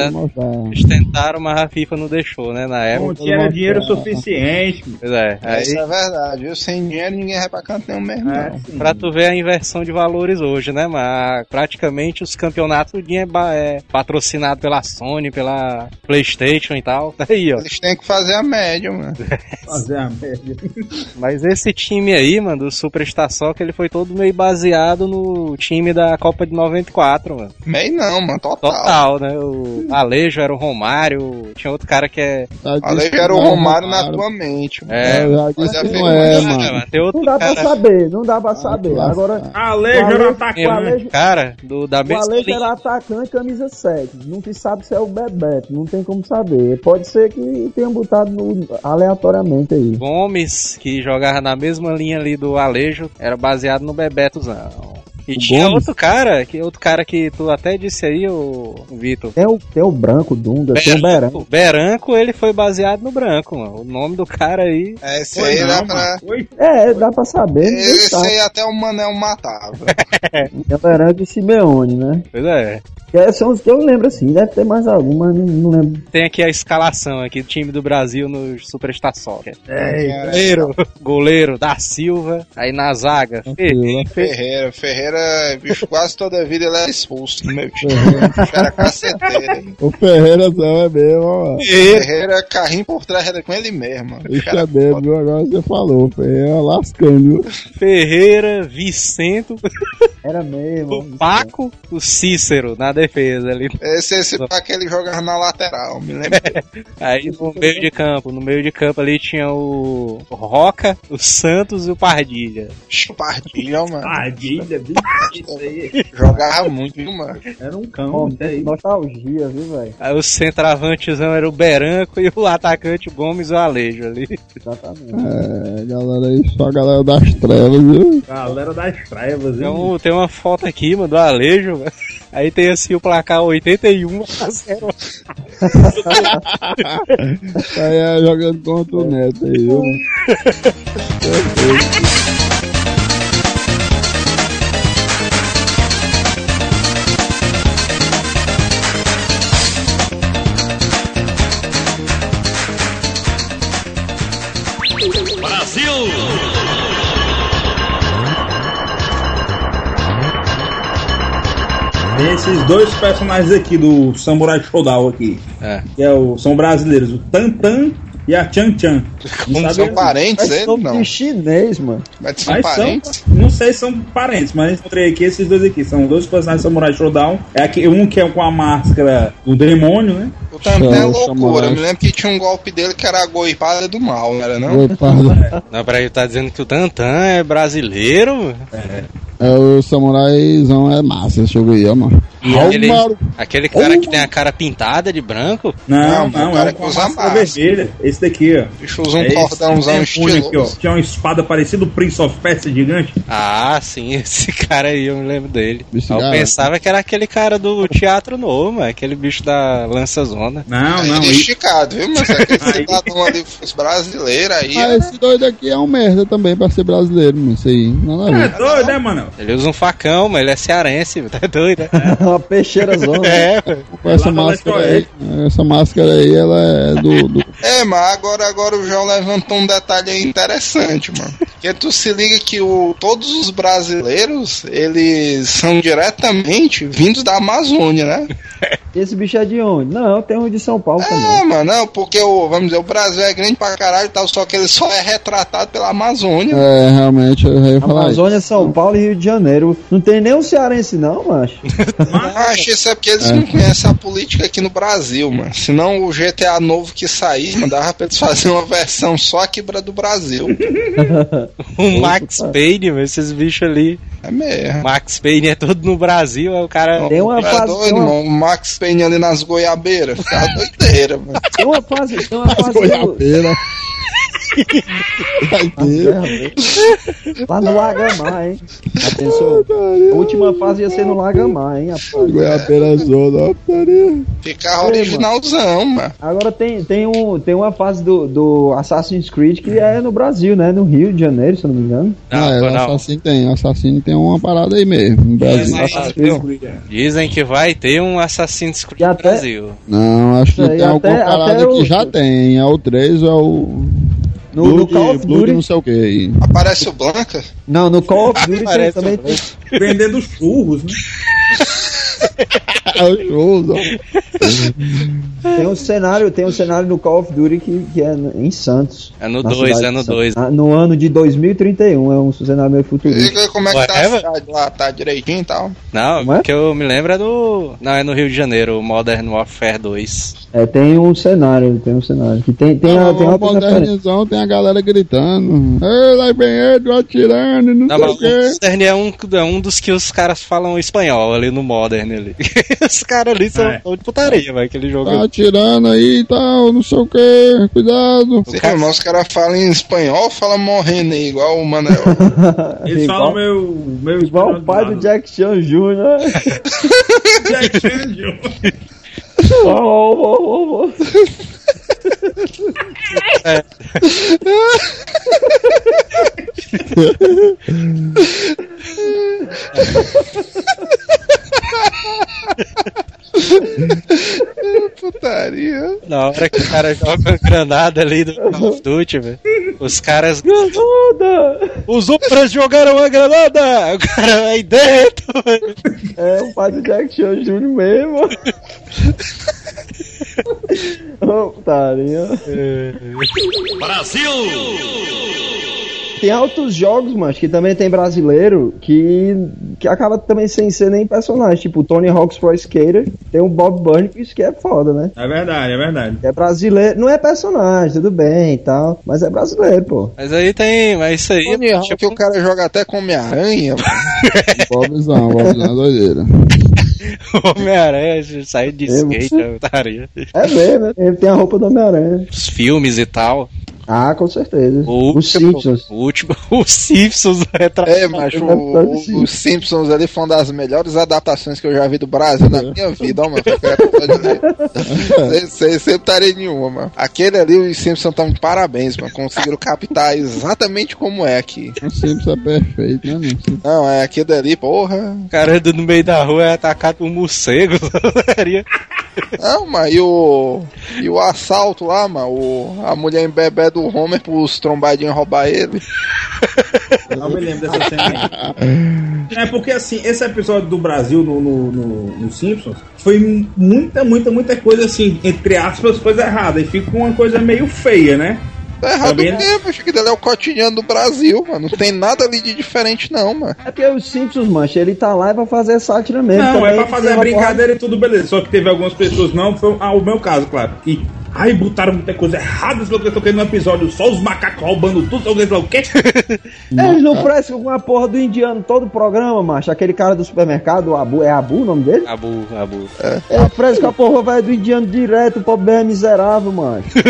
Eles tentaram, mas a FIFA não deixou, né? Na época. Não tinha dinheiro suficiente. mano. Pois é. Aí, é verdade, viu? Sem dinheiro ninguém vai pra canto nenhum mesmo, É, não. Pra tu ver a inversão de valores hoje, né? Mas praticamente os campeonatos o é, é patrocinado pela Sony, pela Playstation e tal. Tá aí, ó. Eles têm que fazer a média, mano. Fazer a média. Mas esse time aí, mano, do Superstar Soccer, ele foi todo meio baseado no time da Copa de 94, mano. Meio não, mano, total. Total, né? O Alejo era o Romário, tinha outro cara que é. Já era o não, Romário na Romário. tua mente, mano. É, Eu disse Mas é não é, mas- mano. tem outro Não dá pra cara, saber, não dá pra saber. Agora, Alejo era Alejo- atacante. Alejo- cara do, da o mesma Alejo linha. era atacante camisa 7. Não se sabe se é o Bebeto, não tem como saber. Pode ser que tenha botado no- aleatoriamente aí. Gomes, que jogava na mesma linha ali do Alejo, era baseado no Bebetozão. E O tinha Gomes? outro cara, que outro cara que tu até disse aí, o Vitor. Tem o, tem o Branco, Dunga, tem o Beran. O Beranco, ele foi baseado no Branco, mano. O nome do cara aí. É, esse aí dá pra. Foi. É, dá pra saber, Esse aí até o Manel matava. Tem o Beran e Simeone, né? Pois é. Que é- são os que eu lembro assim, deve ter mais algum, mas não, não lembro. Tem aqui a escalação aqui do time do Brasil no Superstar Soccer. É, Goleiro, goleiro da Silva, aí na zaga, Ferreira, Ferreira. Ferreira, bicho, quase toda a vida ele era expulso no meu time. Bicho, Era caceteiro. O Ferreira é mesmo, ó, mano. Ferreira, carrinho por trás era com ele mesmo. Isso Cara, é mesmo, viu? Agora você falou. Ferreira lascando, viu? Ferreira, Vicento, Era mesmo. o Paco, o Cícero na defesa ali. Esse, esse que ele jogava na lateral, me lembro. Aí no meio de campo, no meio de campo ali tinha o Roca, o Santos e o Pardilha. Chupardilha, mano. Tadilha, bicho, isso aí. Jogava muito, viu, mano? Era um cão, aí. nostalgia, viu, velho? Aí o centroavantezão era o Beranco e o atacante o Gomes o Alejo ali. Exatamente. É, galera aí, só a galera das trevas, viu? Galera das trevas, Tem, hein? um- tem uma foto aqui, mano, do Alejo, velho. Aí tem assim o placar 81 a 0. Aí é jogando contra o Neto aí, viu? Tem esses dois personagens aqui do Samurai Showdown aqui. É. Que é o, são brasileiros, o Tantan e a Chan Chan. Não São parentes Mas são Não. de chinês, mano. Mas são Mas são, parentes? não sei se são parentes, mas encontrei aqui esses dois aqui. São dois personagens do Samurai Showdown. É aqui, um que é com a máscara do demônio, né? O Tantan é São loucura. Eu me lembro que tinha um golpe dele que era a goipada do mal, não era não? Oi, Pardo. Não, peraí, tá dizendo que o Tantan é brasileiro? É, o samuraizão é massa esse jogo aí, ó, mano. E aquele, aquele cara que tem a cara pintada de branco? Não, Não, não, o cara é que com a usa máscara. vermelha. Esse daqui, ó. Bicho usa um É cordãozão demônio aqui, ó. estiloso. Tinha uma espada parecida o Prince of Persia gigante. Ah, sim, esse cara aí, eu me lembro dele. Bicho eu gato. pensava que era aquele cara do Teatro Novo, mano, aquele bicho da Lança Zona. Não, não, ele é esticado, viu? Mas aquele Aí. cidadão ali brasileiro aí. Ah, esse doido aqui é um merda também pra ser brasileiro, mano. Isso aí. Nada a É ver. doido, né, mano? Ele usa um facão, mas ele é cearense, tá doido, né? Uma peixeira zona. É, essa máscara aí, essa máscara aí, ela é do, do É, mas agora, agora o João levantou um detalhe aí interessante, mano. Porque tu se liga que o, todos os brasileiros, eles são diretamente vindos da Amazônia, né? Esse bicho é de onde? Não, tem um de São Paulo também. É, mano, não, porque o, vamos dizer, o Brasil é grande pra caralho e tal, só que ele só é retratado pela Amazônia. É, realmente, eu ia falar isso. Amazônia, São Paulo e Rio de Janeiro. Não tem nem um cearense, não, macho. Acho isso é porque eles não conhecem a política aqui no Brasil, mano. Senão o GTA novo que sair, mandava pra eles fazerem uma versão só aqui pra do Brasil. O Max Payne, mano, esses bichos ali. É mesmo. Max Payne é todo no Brasil, aí o cara. Tem uma é fase- doido, tem uma- irmão. O Max Payne ali nas goiabeiras. Ficava doideira, mano. Tem uma fase, tem uma fase, do. Vai ter. Lá no Lagamar, hein? Atenção. A última fase ia ser no Lagamar, hein? Goiabeira zona, ó, putaria. Ficar originalzão, mano. Agora tem, tem, um, tem uma fase do, do Assassin's Creed que é no Brasil, né? No Rio de Janeiro, se eu não me engano. Não, ah, é, o não. assassino tem, o assassino tem uma parada aí mesmo, no Brasil. É. Dizem que vai ter um Assassin's Creed no até- Brasil. Não, acho que aí, tem alguma até- parada até que o- já tem. É o 3 ou é o. No, no Blood- Call of Blood Duty. não sei o que aí. Aparece o Blanca. Não, no Call of Duty também Vendendo churros, né? O tem um cenário, tem um cenário no Call of Duty que, que é em Santos. É no na 2, cidade é no Santos. 2. Ah, No ano de 2031, é um cenário meio futurista. Diga como é que tá a cidade lá, tá direitinho e tal. Não, Não é? o que eu me lembro é do. Não, é no Rio de Janeiro, o Modern Warfare 2. É, tem um cenário, tem um cenário. Que tem, tem, a, tem o uma modernizão tem a galera gritando. Ei, lá vem ele, atirando, não, Não, sei mas o o quê. Modern é um, é um dos que os caras falam espanhol ali no Modern ali. os caras ali são, É. de putaria, vai, aquele jogo. Tá atirando aí e tal, não sei o que, cuidado. Sim, cara- mas os caras falam em espanhol, falam morrendo aí, igual o Manel. Eles Igual- falam meu. meu Igual o pai do Jack Chan Jr. Jack Chan Jr. Ó, ó, ó, ó, ó. Putaria. Na hora que o cara joga uma granada ali do Call of Duty, velho. Os caras. Granada! Os Upras jogaram a granada! O cara aí dentro! velho. É o do Jack Chan Jr. mesmo. Ô, putaria. Brasil! Tem altos jogos, mano, que também tem brasileiro que, que acaba também sem ser nem personagem. Tipo, o Tony Hawk's Pro Skater. Tem o Bob Burnquist que é foda, né? É verdade, é verdade. É brasileiro. Não é personagem, tudo bem e tal. Mas é brasileiro, pô. Mas aí tem. Mas isso aí. Tony Hawk, tipo, o cara joga até com Homem-Aranha. mano. Bobzão, Bobzão é doideira. Homem-Aranha saiu de Eu- skate, é putaria. É mesmo, né? Ele tem a roupa do Homem-Aranha. Os filmes e tal. Ah, com certeza. O Os último- Simpsons. O último. Os Simpsons retrataram. É, mas o- o- os Simpsons ali foi uma das melhores adaptações que eu já vi do Brasil na minha vida, ó, mano. Sem- Sem sem putaria nenhuma, mano. Aquele ali, os Simpsons estão de parabéns, mano. Conseguiram captar exatamente como é aqui. O Simples é perfeito, né, mano? Não, é aquele ali, porra. O cara anda no meio da rua é atacado por morcegos. Não, mano, e o. E o assalto lá, mano. O, a mulher em bebê do Homer pros trombadinhos roubar ele. Não me lembro dessa cena aí. É porque assim, esse episódio do Brasil no, no, no- no Simpsons foi muita, muita, muita coisa assim, entre aspas, coisa errada. E fica uma coisa meio feia, né? Tá errado Também, né? mesmo, acho que ele é o cotidiano do Brasil, mano. Não tem nada ali de diferente, não, mano. É porque os Simpsons, mancha, ele tá lá e vai fazer sátira mesmo. Não, é também, pra fazer brincadeira e tudo beleza. Só que teve algumas pessoas, não, foi ah, o meu caso, claro. Que, ai, botaram muita coisa errada, sei lá o que eu tô querendo no episódio, só os macacos roubando tudo, sei lá o que, quê. Eles não prestam com a porra do indiano todo o programa, macho. Aquele cara do supermercado, o Abu, é Abu o nome dele? Abu, Abu. Ele presta com a porra vai do indiano direto, o pobre é miserável, macho.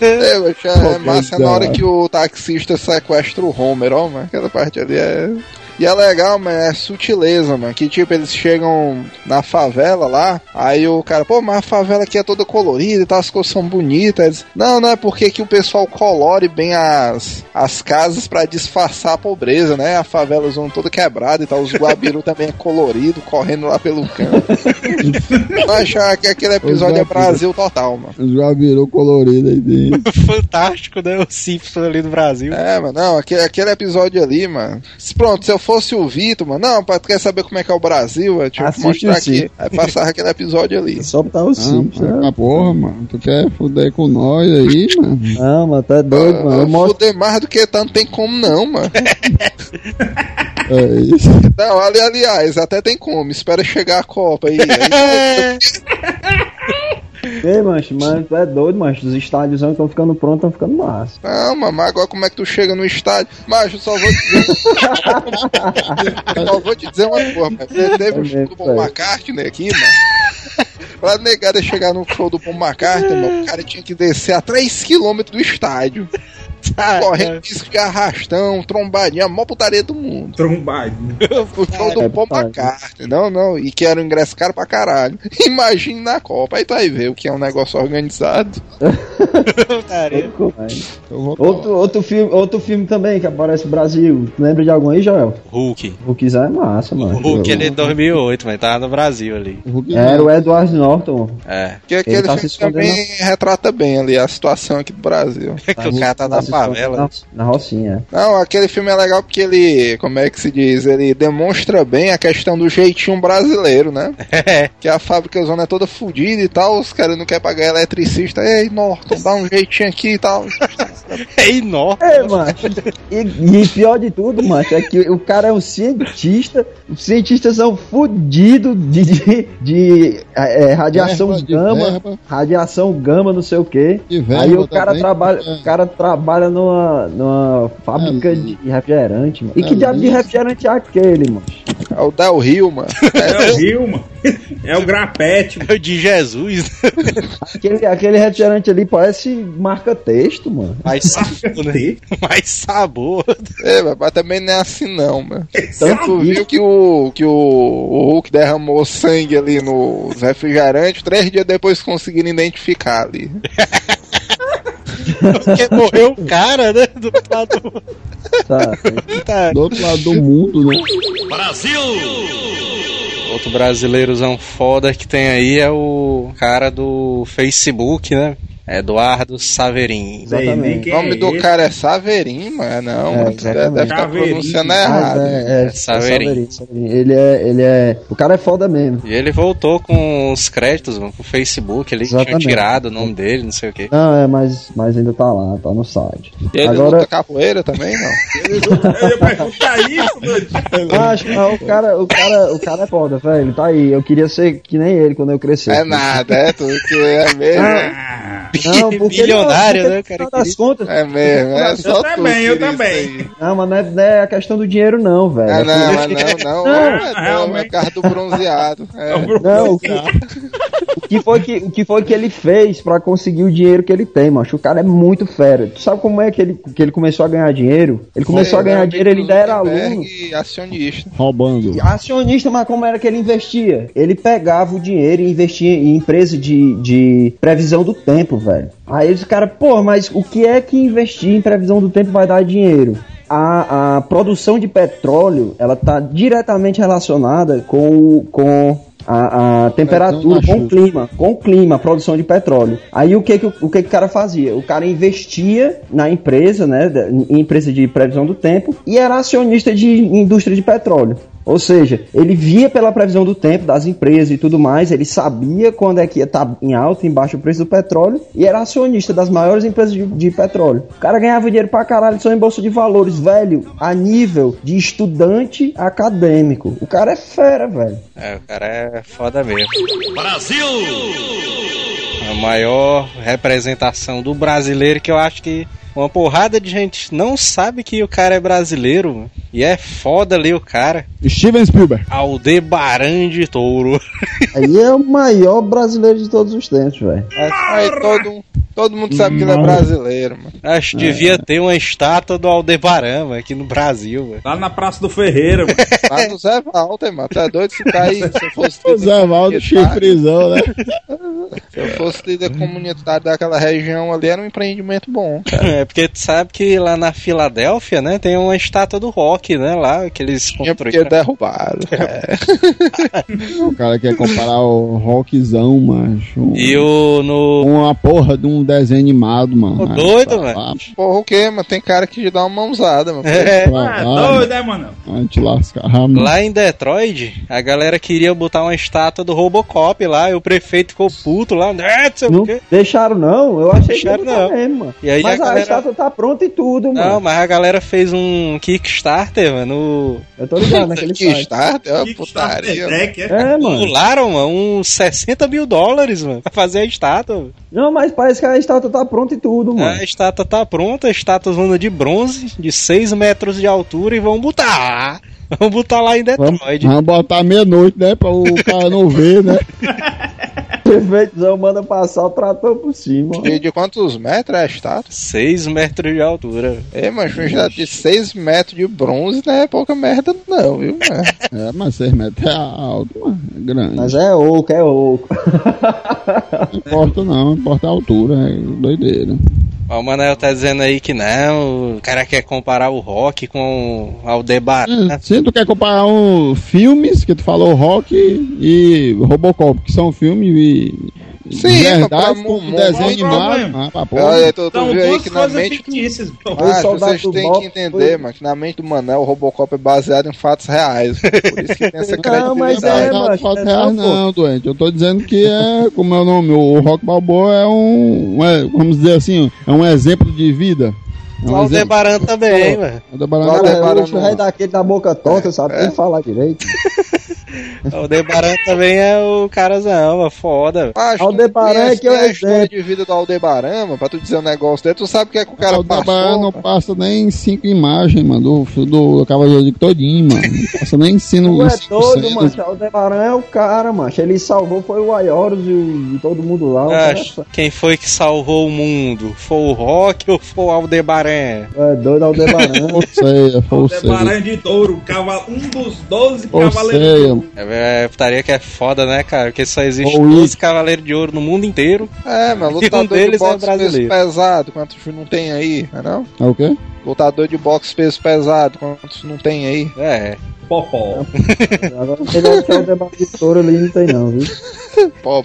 É, mas é massa que na hora que o taxista sequestra o Homer, ó, mano. Aquela parte ali é. E é legal, mano, é sutileza, mano. Que tipo, eles chegam na favela lá, aí o cara, pô, mas a favela aqui é toda colorida e tal, as coisas são bonitas. Eles, não, não é porque que o pessoal colore bem as, as casas pra disfarçar a pobreza, né? A favela zona toda quebrada e tal, os guabiru também é colorido, correndo lá pelo canto. Mas achar que aquele episódio é guabiru. Brasil total, mano. Já virou colorido aí dentro. Fantástico, né? O Simpsons ali do Brasil. É, mano, não, aquele, aquele episódio ali, mano. Pronto, se eu fosse o Vitor, mano, não, pra, tu quer saber como é que é o Brasil? É, deixa eu mostrar o aqui. Aí passava aquele episódio ali. Só botar os Ah, Simpsons. mas, né? ah, porra, mano. Tu quer fuder com nós aí, mano? Não, mano, tá doido, mano. Eu Ah, mostro. Fuder mais do que tanto tem como não, mano. É isso. Não, ali, aliás, até tem como. Espera chegar a Copa aí. aí Ei, mancho, mas tu é doido, mancho. Os estádios estão ficando prontos, estão ficando massa. não, mas agora como é que tu chega no estádio? Eu só vou te dizer. só vou te dizer uma coisa, mano. Teve o show do Paul McCartney aqui, mano. Pra negada chegar no show do Paul McCartney, mano, o cara tinha que descer a 3km do estádio. Correndo risco de arrastão, trombadinha, a maior putaria do mundo. Trombadinho. O show do É, Paul putagem. McCartney. Não, não. E que era um ingresso caro pra caralho. Imagine na Copa. Aí tu vai ver o que é um negócio organizado. Outro, outro, filme, outro filme também que aparece no Brasil. Lembra de algum aí, Joel? Hulk. Hulkzão é massa, O mano. Hulk Eu- ele é de 2008, mas tava no Brasil ali. O Hulk Era o Edward Norton. É. Porque aquele tá filme também retrata bem ali a situação aqui do Brasil. que o cara tá na se Na, na Rocinha. Não, aquele filme é legal porque ele, como é que se diz? Ele demonstra bem a questão do jeitinho brasileiro, né? É. Que a fábrica zona é toda fodida e tal, os caras não querem pagar eletricista. Ei, Norton, dá um jeitinho aqui e tal. É enorme. É, macho. E, e pior de tudo, macho, é que o cara é um cientista. Os cientistas são fodidos de, de, de, é, radiação Verba, de gama. verba. Radiação gama, não sei o quê. Verba Aí o cara também, trabalha, é. o cara trabalha numa, numa fábrica É, de refrigerante, mano. E é que diabo de refrigerante é aquele, mano? É o Del Rio, mano. É o Rio, mano. É o grapete, mano. De Jesus. Aquele, aquele refrigerante ali parece marca texto, mano. Mais sabor, né? Mais sabor. É, mas também não é assim não, mano. Tanto Tu viu que o, que o, o Hulk derramou sangue ali nos refrigerantes, três dias depois conseguiram identificar ali. Porque morreu o cara, né? Do lado. Tá? Tá. Do outro lado do mundo, né? Outro brasileirozão foda que tem aí é o cara do Facebook, né? Eduardo Saverin. Exatamente. O nome é do esse. cara é Saverin, mas não, É, mano. exatamente. deve estar pronunciando Mas errado. é, é, é Saverin. Saverin, Saverin. Ele é, ele é. O cara é foda mesmo. E ele voltou com os créditos, mano, com o Facebook ali, que tinha tirado o nome dele, não sei o quê. Não, é, mas, mas ainda tá lá, tá no site. E ele Agora, luta capoeira também, não? Eu ia perguntar isso, mano. acho que o cara, o cara, o cara é foda, velho. Tá aí. Eu queria ser que nem ele quando eu crescer. É nada, é tudo que é mesmo. Ah, Não, porque Bilionário, porque né, cara, das contas. É mesmo, é só Eu também, eu também. Não, mas não é, não é a questão do dinheiro, não, velho. Ah, É não, que- mas não, não, Não, é, não, é realmente. carro do bronzeado. É. Não, o que, o que foi que, o que foi que ele fez pra conseguir o dinheiro que ele tem, macho? O cara é muito fera. Tu sabe como é que ele, que ele começou a ganhar dinheiro? Ele começou a ganhar dinheiro, ele ainda era aluno. Acionista. Roubando. Acionista, mas como era que ele investia? Ele pegava o dinheiro e investia em empresa de, de previsão do tempo, velho. Aí esse cara, pô, mas o que é que investir em previsão do tempo vai dar dinheiro? A, a produção de petróleo, ela tá diretamente relacionada com, o- com a, a temperatura, na com o clima, com o clima, a produção de petróleo. Aí o que que, o que que o cara fazia? O cara investia na empresa, né, em empresa de previsão do tempo e era acionista de indústria de petróleo. Ou seja, ele via pela previsão do tempo das empresas e tudo mais, ele sabia quando é que ia estar em alta, em baixo o preço do petróleo e era acionista das maiores empresas de, de petróleo. O cara ganhava dinheiro pra caralho só em bolsa de valores, velho, a nível de estudante acadêmico. O cara é fera, velho. É, o cara é foda mesmo. Brasil! A maior representação do brasileiro que eu acho que uma porrada de gente não sabe que o cara é brasileiro. mano. E é foda ali o cara. Steven Spielberg. Aldebaran de Touro. Aí é o maior brasileiro de todos os tempos, velho. Aí todo, todo mundo sabe que ele é brasileiro, mano. Acho que devia ter uma estátua do Aldebaran mano, aqui no Brasil. mano. Lá na Praça do Ferreira, mano. Lá no Zé Walter, mano. Tá doido se tá aí? Se eu fosse O Zé chifrezão, né? Se eu fosse líder comunitário daquela região ali, era um empreendimento bom, cara. É porque tu sabe que lá na Filadélfia, né, tem uma estátua do rock, né, lá, que eles Tinha porque construíram. derrubaram. É. O cara quer comparar o rockzão, macho. E o no Com uma porra de um desenho animado, mano. Ô, Vai doido, pra velho. lá, Porra, o quê, mano? Tem cara que dá uma mãozada, mano. É, pra Ah, lá, doido, é, mano? Vai te lascar, mano. Lá em Detroit, a galera queria botar uma estátua do Robocop lá, e o prefeito ficou puto lá, né, não sei Não o quê. deixaram, não? Eu achei Deixaram, que não. não. Mesmo, mano. E aí Mas a a, galera- estátua tá pronta e tudo, Não, mano. mas a galera fez um Kickstarter, mano. Eu tô ligado naquele start, é uma putaria. é? É, mano. Pularam, mano, uns 60 mil dólares, mano, pra fazer a estátua. Não, mas parece que a estátua tá pronta e tudo, mano. A estátua tá pronta, a estátua zona de bronze, de 6 metros de altura, e vão botar. Vão botar lá em Vamos- Detroit. Vamos botar meia-noite, né? Pra o cara não ver, né? prefeitzão manda passar o trator por cima. De, de quantos metros é a estátua? 6 metros de altura. É, mas já de 6 metros de bronze não é pouca merda, não, viu? mano? É, mas 6 metros é alto, mano. É grande. Mas é oco, é oco. Não importa não, não importa a altura, é doideira. O Manel tá dizendo aí que não, o cara quer comparar o rock com o Aldebaran. É, Se tu quer comparar um, filmes, que tu falou rock e Robocop, que são filmes Sim, de pra- verdade, pra- com mu- desenho animado. Ah, pra porra. Olha, tu, tu viu aí que na mente. fictícias. Ah, vocês têm que entender, foi- mano, que na mente do Manel o Robocop é baseado em fatos reais. Por isso que tem essa Não, mas credibilidade. é, Não, macho, foto é real só, não, doente. Eu tô dizendo que é, como é o nome, o Rock Balboa é um, um é, vamos dizer assim, é um exemplo de vida. É O. Aldebaran também, mano. Aldebaran- Aldebaran- Cara, Aldebaran o não- rei daquele da boca torta, sabe nem falar direito. O Aldebaran também é o carazão, é foda. Macho, Aldebaran é que é o a história de vida do Aldebaran, mano, pra tu dizer um negócio dele, tu sabe o que é que o cara Aldebaran passou. não passa nem cinco imagens, mano, do, do Cavaleiro de todinho, mano. Não passa nem ensino Tu é cenas. mano. O Aldebaran é o cara, mano. Ele salvou foi o Aioros e, o- e todo mundo lá. O Ah, é- quem foi que salvou o mundo? Foi o rock ou foi o Aldebaran? É doido, Aldebaran. Ou seja, ou seja. Aldebaran de touro, cava- um dos 12 Ou cavaleiros. É, é putaria que é foda, né, cara? Porque só existe Ou 12 isso. cavaleiros de ouro no mundo inteiro. É, mano, E um lutador de deles é brasileiro. pesado, quantos não tem aí, não é não? é o quê? Lutador de boxe peso pesado, quantos não tem aí? É. Popó. Agora melhor que o Aldebaran de touro ali não tem não, viu? Pô.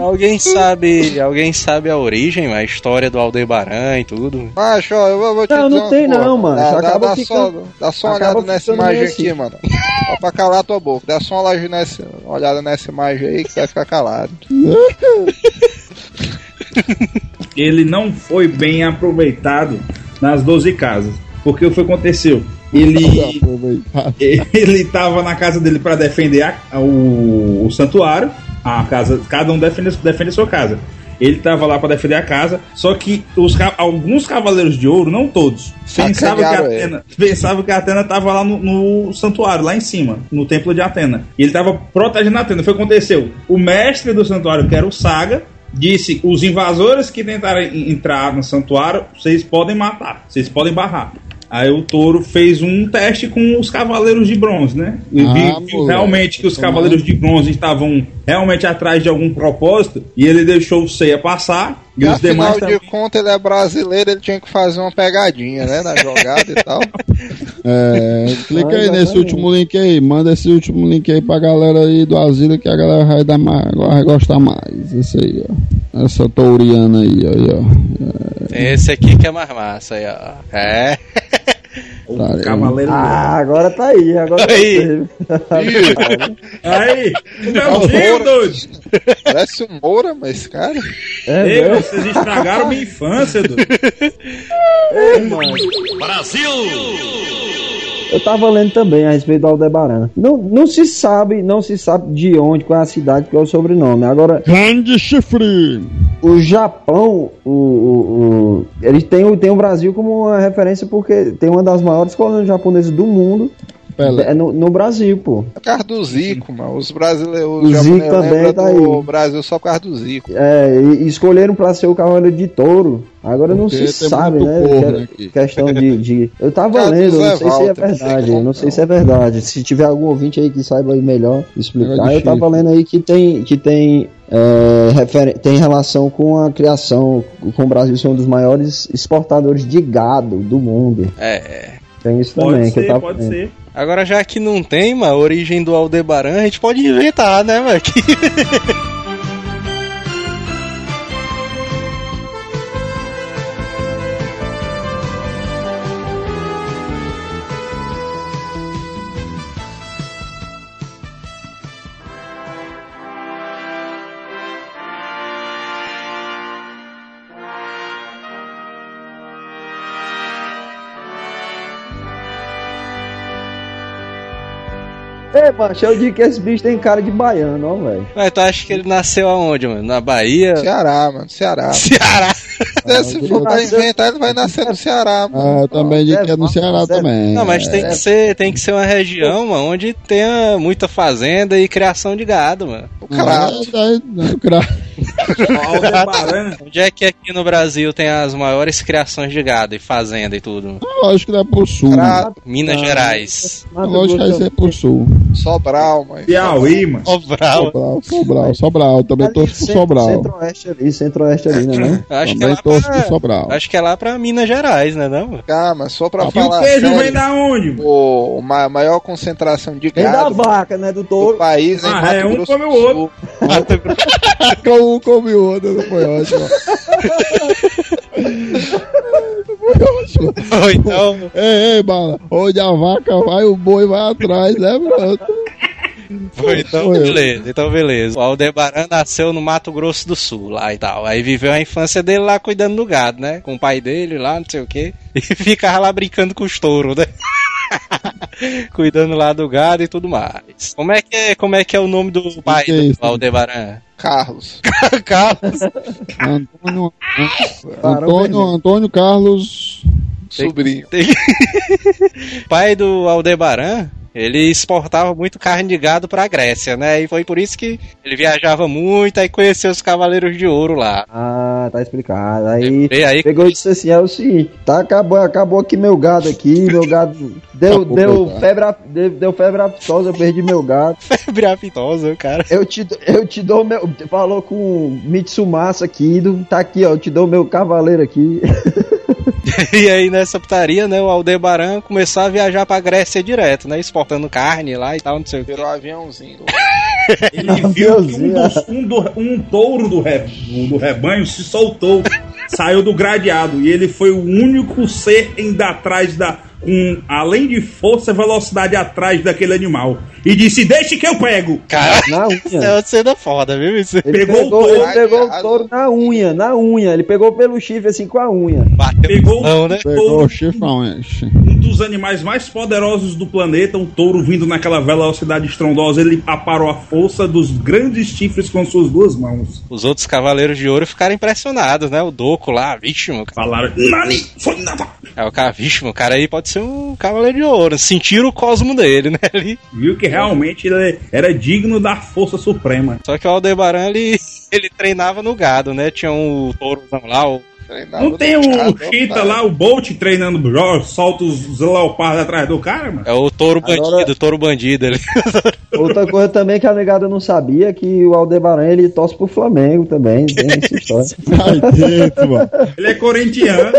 Alguém sabe, alguém sabe a origem, a história do Aldebaran e tudo? Macho, ó, eu vou, te Não, não tem porra. não, mano. Dá, Só dá, acaba dá ficando- só, dá só uma acaba olhada nessa imagem meio aqui, assim. mano. Só pra calar tua boca. Dá só uma olhada nessa, uma olhada nessa imagem aí que vai ficar calado. Ele não foi bem aproveitado nas 12 casas. Porque o que aconteceu? Ele, Aproveitar. ele tava na casa dele para defender a- o, o santuário. A casa, cada um defende, defende a sua casa. Ele tava lá para defender a casa, só que os, alguns cavaleiros de ouro, não todos, pensavam que. Atena, pensavam que a Atena tava lá no, no santuário, lá em cima, no templo de Atena. E ele tava protegendo a Atena. Foi o que aconteceu. O mestre do santuário, que era o Saga, disse: os invasores que tentarem entrar no santuário, vocês podem matar, vocês podem barrar. Aí o touro fez um teste com os cavaleiros de bronze, né? E Ah, viu, moleque. realmente que os cavaleiros de bronze estavam realmente atrás de algum propósito e ele deixou o Ceia passar e, E os demais afinal de também. contas, ele é brasileiro, ele tinha que fazer uma pegadinha, né? Na jogada e tal. É, clica aí nesse exatamente. último link aí, manda esse último link aí pra galera aí do asilo que a galera vai, dar mais, vai gostar mais. Esse aí, ó. Essa touriana aí, aí, ó. Esse aqui que é mais massa aí, ó. É. O Tá, cavaleiro. Ah, agora tá aí, agora Aí. tá aí. Aí, o Melzinho, doido. Parece um Moura, mas cara. É, Ei, velho. vocês estragaram minha infância, doido. Ei, mano. Eu tava lendo também a respeito do Aldebaran. Não, não se sabe, não se sabe de onde, qual é a cidade, qual é o sobrenome. Agora, Grande chifre! o Japão, o, o, o- eles têm, o- tem o Brasil como uma referência porque tem uma das maiores colônias japonesas do mundo Pelé. é no, no Brasil, pô. É por causa do Zico, mano. Os brasileiros, O Zico também tá aí. Brasil só por causa do Zico. É, e, escolheram pra ser o cavaleiro de touro. Agora não Porque se tem sabe, né? corno que- aqui. questão de, de- Eu tava lendo, não sei se é Walter, não sei verdade. como Eu não sei não. se é verdade. Se tiver algum ouvinte aí que saiba aí melhor explicar, de eu tava lendo aí que tem. Que tem é, tem relação com a criação, com o Brasil ser um dos maiores exportadores de gado do mundo. É, é. Tem isso também Pode que eu ser, tava pode ser. Agora, já que não tem, mano, a origem do Aldebaran, a gente pode inventar, né, mano? macho, eu digo que esse bicho tem cara de baiano, ó, velho. Mas tu acha que ele nasceu aonde, mano? Na Bahia? Ceará, mano, Ceará. Ceará. Se ele for pra inventar, ele vai nascer no Ceará, Ah, mano. eu também digo que é no Ceará também. Não, mas tem que ser, tem que ser uma região, mano, onde tenha muita fazenda e criação de gado, mano. O crato. É, é, cra- Aldebaran. Onde é que aqui no Brasil tem as maiores criações de gado e fazenda e tudo? Lógico que é pro sul. Crato. Minas Ah, Gerais. Lógico que vai ser pro sul. Sobral, mãe. Piauí, mano. Sobral. Sobral, Sobral, Sobral. Também ali, torço pro centro- Sobral. Centro-oeste ali, centro-oeste ali, né? não? Acho que, é Também torço pro pra, Sobral. acho que é lá pra Minas Gerais, né não? Ah, mas só pra E o falar queijo sério, vem da onde, mano? o, ma- maior concentração de Vem da gado vaca, né? Do do touro. país é em Ah, Mato é, um Grosso come o do outro. Sul. Como come o outro, não foi ótimo. foi ótimo. Ou então, Ei, ei, bala. Onde a vaca vai, o boi vai atrás, né, pronto? então beleza, então beleza. O Aldebaran nasceu no Mato Grosso do Sul, lá e tal. Aí viveu a infância dele lá cuidando do gado, né? Com o pai dele lá, não sei o quê. E ficava lá brincando com os touros, né? cuidando lá do gado e tudo mais. Como é que é, como é, que é o nome do pai que é do isso? Aldebaran? Carlos. Carlos. Antônio, Antônio. Antônio Carlos. Sobrinho. pai do Aldebaran, ele exportava muito carne de gado pra Grécia, né? E foi por isso que ele viajava muito e conheceu os Cavaleiros de Ouro lá. Ah, tá explicado. Aí E aí, pegou e disse assim: é o seguinte, tá, acabou, acabou aqui meu gado aqui, meu gado deu, deu, coitado. febre, deu, deu febre aftosa, eu perdi meu gado. febre aftosa, cara. Eu te, eu te dou meu. Falou com o Mitsumasa aqui, tá aqui, ó, eu te dou meu cavaleiro aqui. E aí nessa putaria, né, o Aldebaran começou a viajar pra Grécia direto, né? Exportando carne lá e tal, não sei o que. Virou aviãozinho. Ele viu que um, dos- um do- um touro do, re- do- rebanho se soltou, saiu do gradeado e ele foi o único ser ainda atrás da. Com, além de força e velocidade atrás daquele animal. E disse: Deixe que eu pego! Cara, Na isso é unha. uma cena foda, viu? Isso Ele Pegou o pegou, touro. ele pegou o touro na unha, na unha. Ele pegou pelo chifre assim com a unha. bateu Pegou não, né? Pegou touro, o chifrão, enche. um dos animais mais poderosos do planeta, um touro vindo naquela velocidade estrondosa. Ele aparou a força dos grandes chifres com suas duas mãos. Os outros Cavaleiros de Ouro ficaram impressionados, né? O Doco lá, vixe, mano. Falaram: Nani, foi nada. É o cara, vixe, o cara aí pode ser um Cavaleiro de Ouro. Sentiram o cosmo dele, né? Ali. Viu que realmente ele era digno da força suprema. Só que o Aldebaran, ele, ele treinava no gado, né? Tinha um tourozão lá, o Não tem o otário. lá, o Bolt treinando, ó, solta os leopardos atrás do cara, mano. É o touro Agora- bandido, touro bandido ali. Outra coisa também que a negada não sabia que o Aldebaran ele torce pro Flamengo também. Tem essa história. Ai, dentro, mano. Ele é corintiano.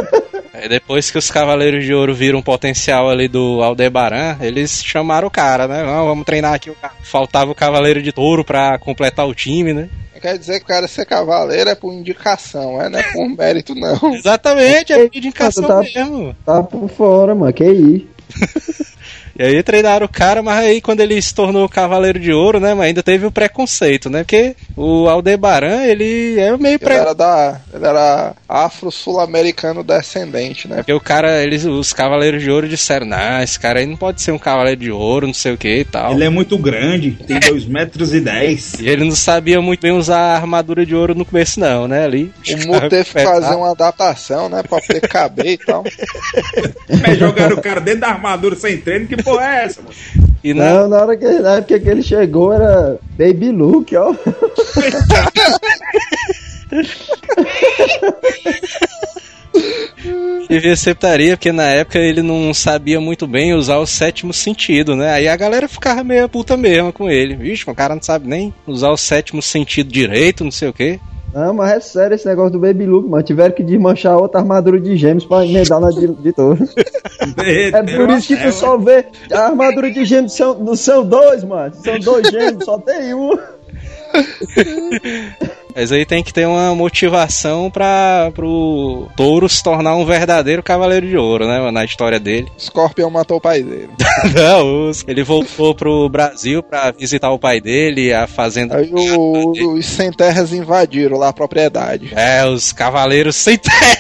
Aí depois que os Cavaleiros de Ouro viram o potencial ali do Aldebaran, eles chamaram o cara, né? Não, vamos treinar aqui o cara. Faltava o Cavaleiro de Touro pra completar o time, né? Quer dizer que o cara ser cavaleiro é por indicação, é? Não é por mérito, não. Exatamente, é de indicação Tá- mesmo. Tá por fora, mano. Que isso. E aí treinaram o cara, mas aí quando ele se tornou Cavaleiro de Ouro, né? Mas ainda teve o preconceito, né? Porque o Aldebaran, ele é meio Ele pre... era da. Ele era afro-sul-americano descendente, né? Porque o cara, eles, os Cavaleiros de Ouro disseram, não, esse cara aí não pode ser um Cavaleiro de Ouro, não sei o que e tal. Ele é muito grande, tem 2 metros e 10. E ele não sabia muito bem usar a armadura de ouro no começo, não, né? Ali. O Mu teve que fazer uma adaptação, né? Pra poder caber e tal. Mas jogaram o cara dentro da armadura sem treino, que porra é essa, mano? E Não, na hora que, na época que ele chegou era Baby Luke, ó. devia ser putaria, porque na época ele não sabia muito bem usar o sétimo sentido, né? Aí a galera ficava meio puta mesmo com ele. Vixe, o cara não sabe nem usar o sétimo sentido direito, não sei o quê. Não, mas é sério esse negócio do Baby Luke, mano. Tiveram que desmanchar outra armadura de gêmeos pra emendar na de, de touro. É por isso que tu só vê. A armadura de gêmeos são, não são dois, mano. São dois gêmeos, só tem um. Mas aí tem que ter uma motivação para pro touro se tornar um verdadeiro cavaleiro de ouro, né? Na história dele. Scorpion matou o pai dele. Não, ele voltou pro Brasil pra visitar o pai dele, a fazenda. Aí o- os sem terras invadiram lá a propriedade. É, os cavaleiros sem terra.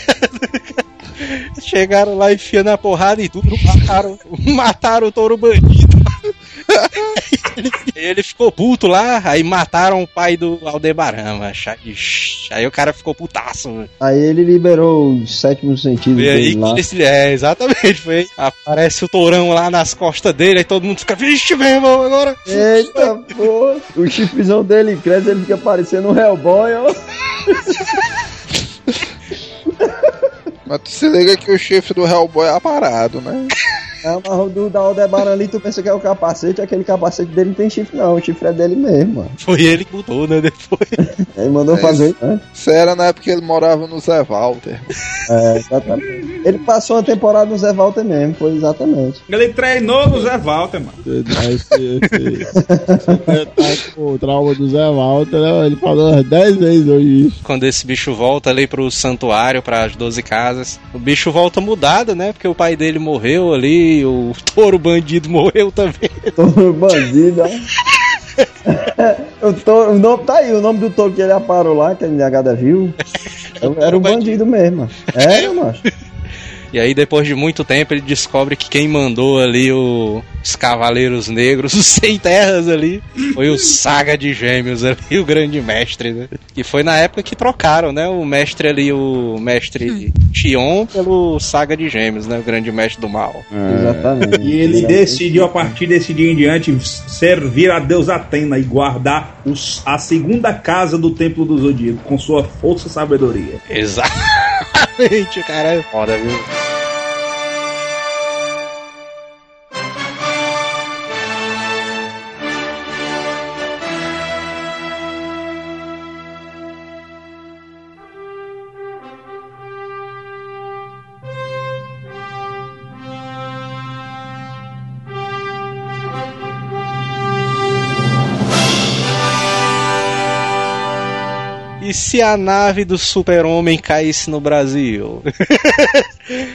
Chegaram lá enfiando a porrada e tudo, mataram, mataram o touro bandido. Ele, ele ficou puto lá, aí mataram o pai do Aldebaran. Aí o cara ficou putaço, mano. Aí ele liberou os sétimos sentidos E aí, dele lá. que esse- é, exatamente, foi. Aparece o tourão lá nas costas dele, aí todo mundo fica, vixe, meu irmão, agora. Eita, pô! O chifrezão dele cresce, ele fica parecendo um Hellboy, ó. Mas tu se liga que o chifre do Hellboy é aparado, né? É, mas o do da Aldebaran ali, tu pensa que é o capacete, aquele capacete dele não tem chifre, não. O chifre é dele mesmo, mano. Foi ele que botou, né, depois. Ele mandou É fazer, né? Isso era na época que ele morava no Zé Walter. É, exatamente. Ele passou uma temporada no Zé Walter mesmo, foi exatamente. Ele treinou no Zé Walter, mano. Esse, esse, esse tá o trauma do Zé Walter, né? Ele falou umas 10 vezes hoje. Quando esse bicho volta ali pro santuário, pras 12 casas, o bicho volta mudado, né? Porque o pai dele morreu ali, o touro bandido morreu também. Touro bandido, ó. o, touro, o nome tá aí, o nome do touro que ele aparou lá, que a negada viu. Era um bandido mesmo. Era, macho. E aí, depois de muito tempo, ele descobre que quem mandou ali o- os Cavaleiros Negros, os Sem Terras ali, foi o Saga de Gêmeos ali, o grande mestre, né? E foi na época que trocaram, né? O mestre ali, o mestre Tion, pelo Saga de Gêmeos, né? O grande mestre do mal. Exatamente. E ele decidiu, a partir desse dia em diante, servir a Deus Atena e guardar os- a segunda casa do Templo do Zodíaco com sua força e sabedoria. Exatamente, o cara é foda, viu? E se a nave do super-homem caísse no Brasil?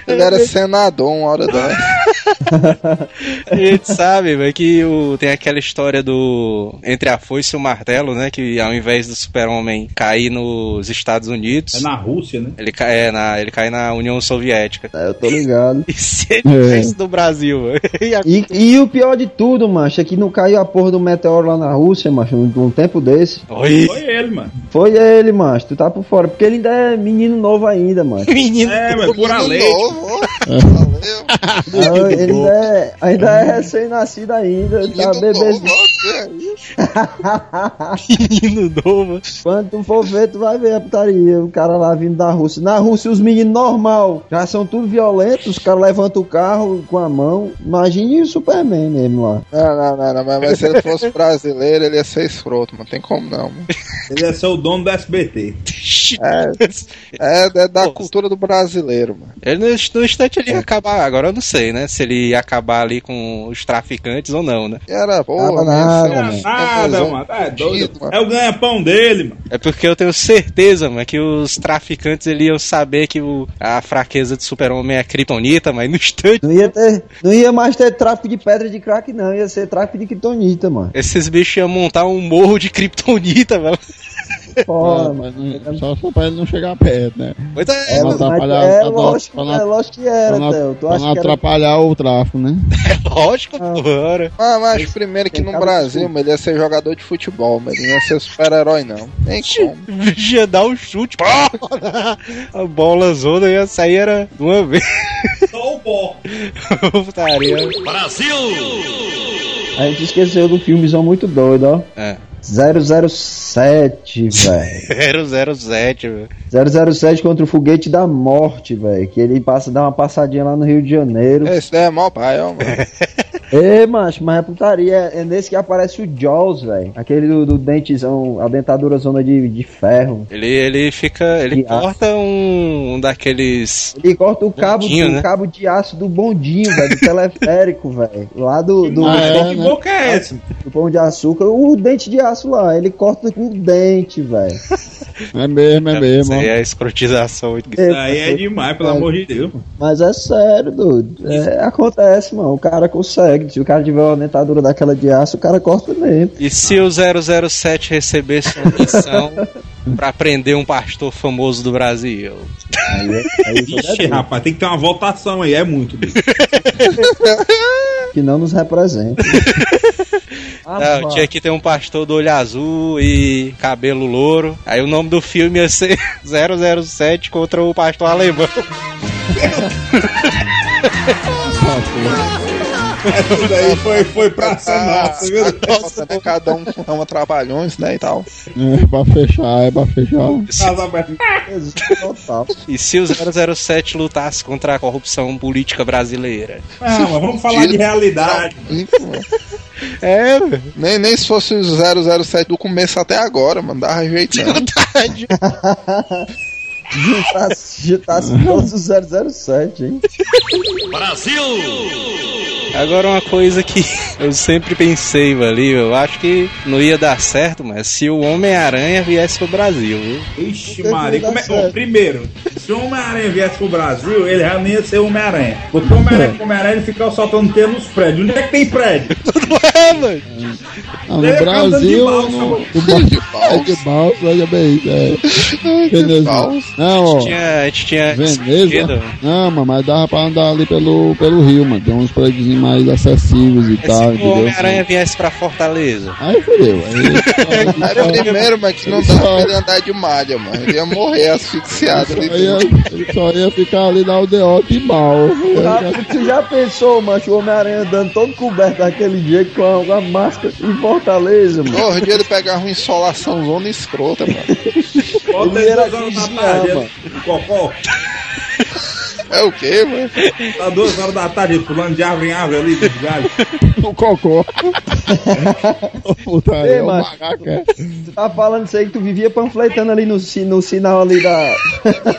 Ele era senador uma hora dessa. A gente sabe, velho, que o, tem aquela história do. Entre a foice e o martelo, né? Que ao invés do super-homem cair nos Estados Unidos. É na Rússia, né? Ele cai, é, na, ele cai na União Soviética. É, eu tô ligado. E se ele É. caísse no Brasil, velho? E a- E, e o pior de tudo, macho, é que não caiu a porra do meteoro lá na Rússia, macho, num, num tempo desse. Oi, Foi ele, mano. Foi ele, macho, tu tá por fora, porque ele ainda é menino novo ainda, macho. menino. É, novo, ó. Valeu. Ah, ele ainda é, ainda é recém-nascido ainda, tá Menino bebezinho. é isso? menino novo. Quando tu for ver, tu vai ver a putaria. O cara lá vindo da Rússia. Na Rússia, os meninos normal já são tudo violentos. Os caras levantam o carro com a mão. Imagine o Superman mesmo lá. Não, não, não, não, mas, mas se ele fosse brasileiro, ele ia ser escroto, não tem como não. Mano. Ele ia ser o dono do SBT. É, é da cultura do brasileiro, mano. Ele no, no instante ele ia acabar, agora eu não sei, né? Se ele ia acabar ali com os traficantes ou não, né? Era porra, Nada, ia nada, mano. É doido. mano. É o ganha-pão dele, mano. É porque eu tenho certeza, mano, que os traficantes ele iam saber que o, a fraqueza do super-homem é a kryptonita, mas no instante Não ia, ter, não ia mais ter tráfico de pedra de crack, não. Ia ser tráfico de kryptonita, mano. esses bichos iam montar um morro de kryptonita, velho. É, mas não- só, só pra ele não chegar perto, né? Pois é, É, Pra não mas atrapalhar- é pra lógico, pra é lógico que era, pra Theo. Tu pra acha não que era... atrapalhar o tráfico, né? lógico, Ah. porra. Ah, mas primeiro que no Brasil, mano, ele ia ser jogador de futebol, mas ele não ia ser super-herói, não. Nem como. Ia dar um chute, pá! a bola zona ia sair era de uma vez. Só o pó. Putaria. A gente esqueceu do filmezão muito doido, ó. É. 007, velho. 007, velho. 007 contra o foguete da morte, velho. Que ele passa, dá uma passadinha lá no Rio de Janeiro. Esse daí é mó pai, ó, mano. Ê, macho, mas é putaria. É nesse que aparece o Jaws, velho. Aquele do, do dentezão, a dentadura zona de, de ferro. Ele, ele fica. Ele De corta um, um daqueles. Ele corta o cabo, Bondinho, do, né? cabo de aço do bondinho, velho. Do teleférico, velho. Lá do, do, Ah, é, que né? boca é essa? do pão de açúcar. O dente de aço lá. Ele corta com o dente, velho. É mesmo, é Isso mesmo. ó. aí é escrotização. Isso aí é demais, pelo amor de Deus. Mas é sério, doido. É, acontece, mano. O cara consegue. Se o cara tiver uma dentadura daquela de aço, o cara corta mesmo. E se o 007 recebesse uma missão pra prender um pastor famoso do Brasil? Aí, aí, Ixi, rapaz, tem que ter uma votação aí, é muito. bicho. que não nos representa. Ah, Não, tinha que ter um pastor do olho azul e cabelo louro. Aí o nome do filme ia ser 007 contra o pastor alemão. Isso daí foi, foi praça nossa, viu? Nossa, né? Cada um chama trabalhões, né, e tal. É pra fechar, é pra fechar. Total. E se o 007 lutasse contra a corrupção política brasileira? Não, mas vamos falar de realidade. É, Nem, nem se fosse o 007 do começo até agora, mano, dava. Juntasse, juntasse todos os 007, hein? Agora uma coisa que eu sempre pensei ali, eu acho que não ia dar certo, mas se o Homem-Aranha viesse pro Brasil, viu? Ixi, Maria. Como é... Ó, primeiro, se o Homem-Aranha viesse pro Brasil, ele já não ia ser Homem-Aranha. Porque o Homem-Aranha Homem-Aranha ele ficava soltando teia nos prédios. Onde é que tem prédio? É, mano. Ah, no Ele andando de Brasil, balsa, no, mano. no ba- é de balsa, veja bem. É. Beleza. Não, ó. Tinha, a gente tinha Veneza. Não, mano, mas dava pra andar ali pelo, pelo rio, mano. Tem uns prédios mais acessíveis e Se tal, o entendeu? Homem-Aranha viesse pra Fortaleza. Aí fodeu. Aí, Era primeiro, mas que não dava pra ele andar de malha, mano. Ele ia morrer asfixiado ali. só ia, ele só ia ficar ali na UDO de mal. Você já pensou, macho, o Homem-Aranha andando todo coberto daquele dia com a, a máscara em Fortaleza, mano? Porra, o dia ele pegava uma insolação zona escrota, mano. Bota Ele era duas horas Cocó. É o quê, mano? Tá duas horas da tarde pulando de árvore em árvore ali, dos galhos. O cocô. Putaria, Ei, o mano. macaco é. Tu tá falando isso aí que tu vivia panfletando ali no, no sinal ali da.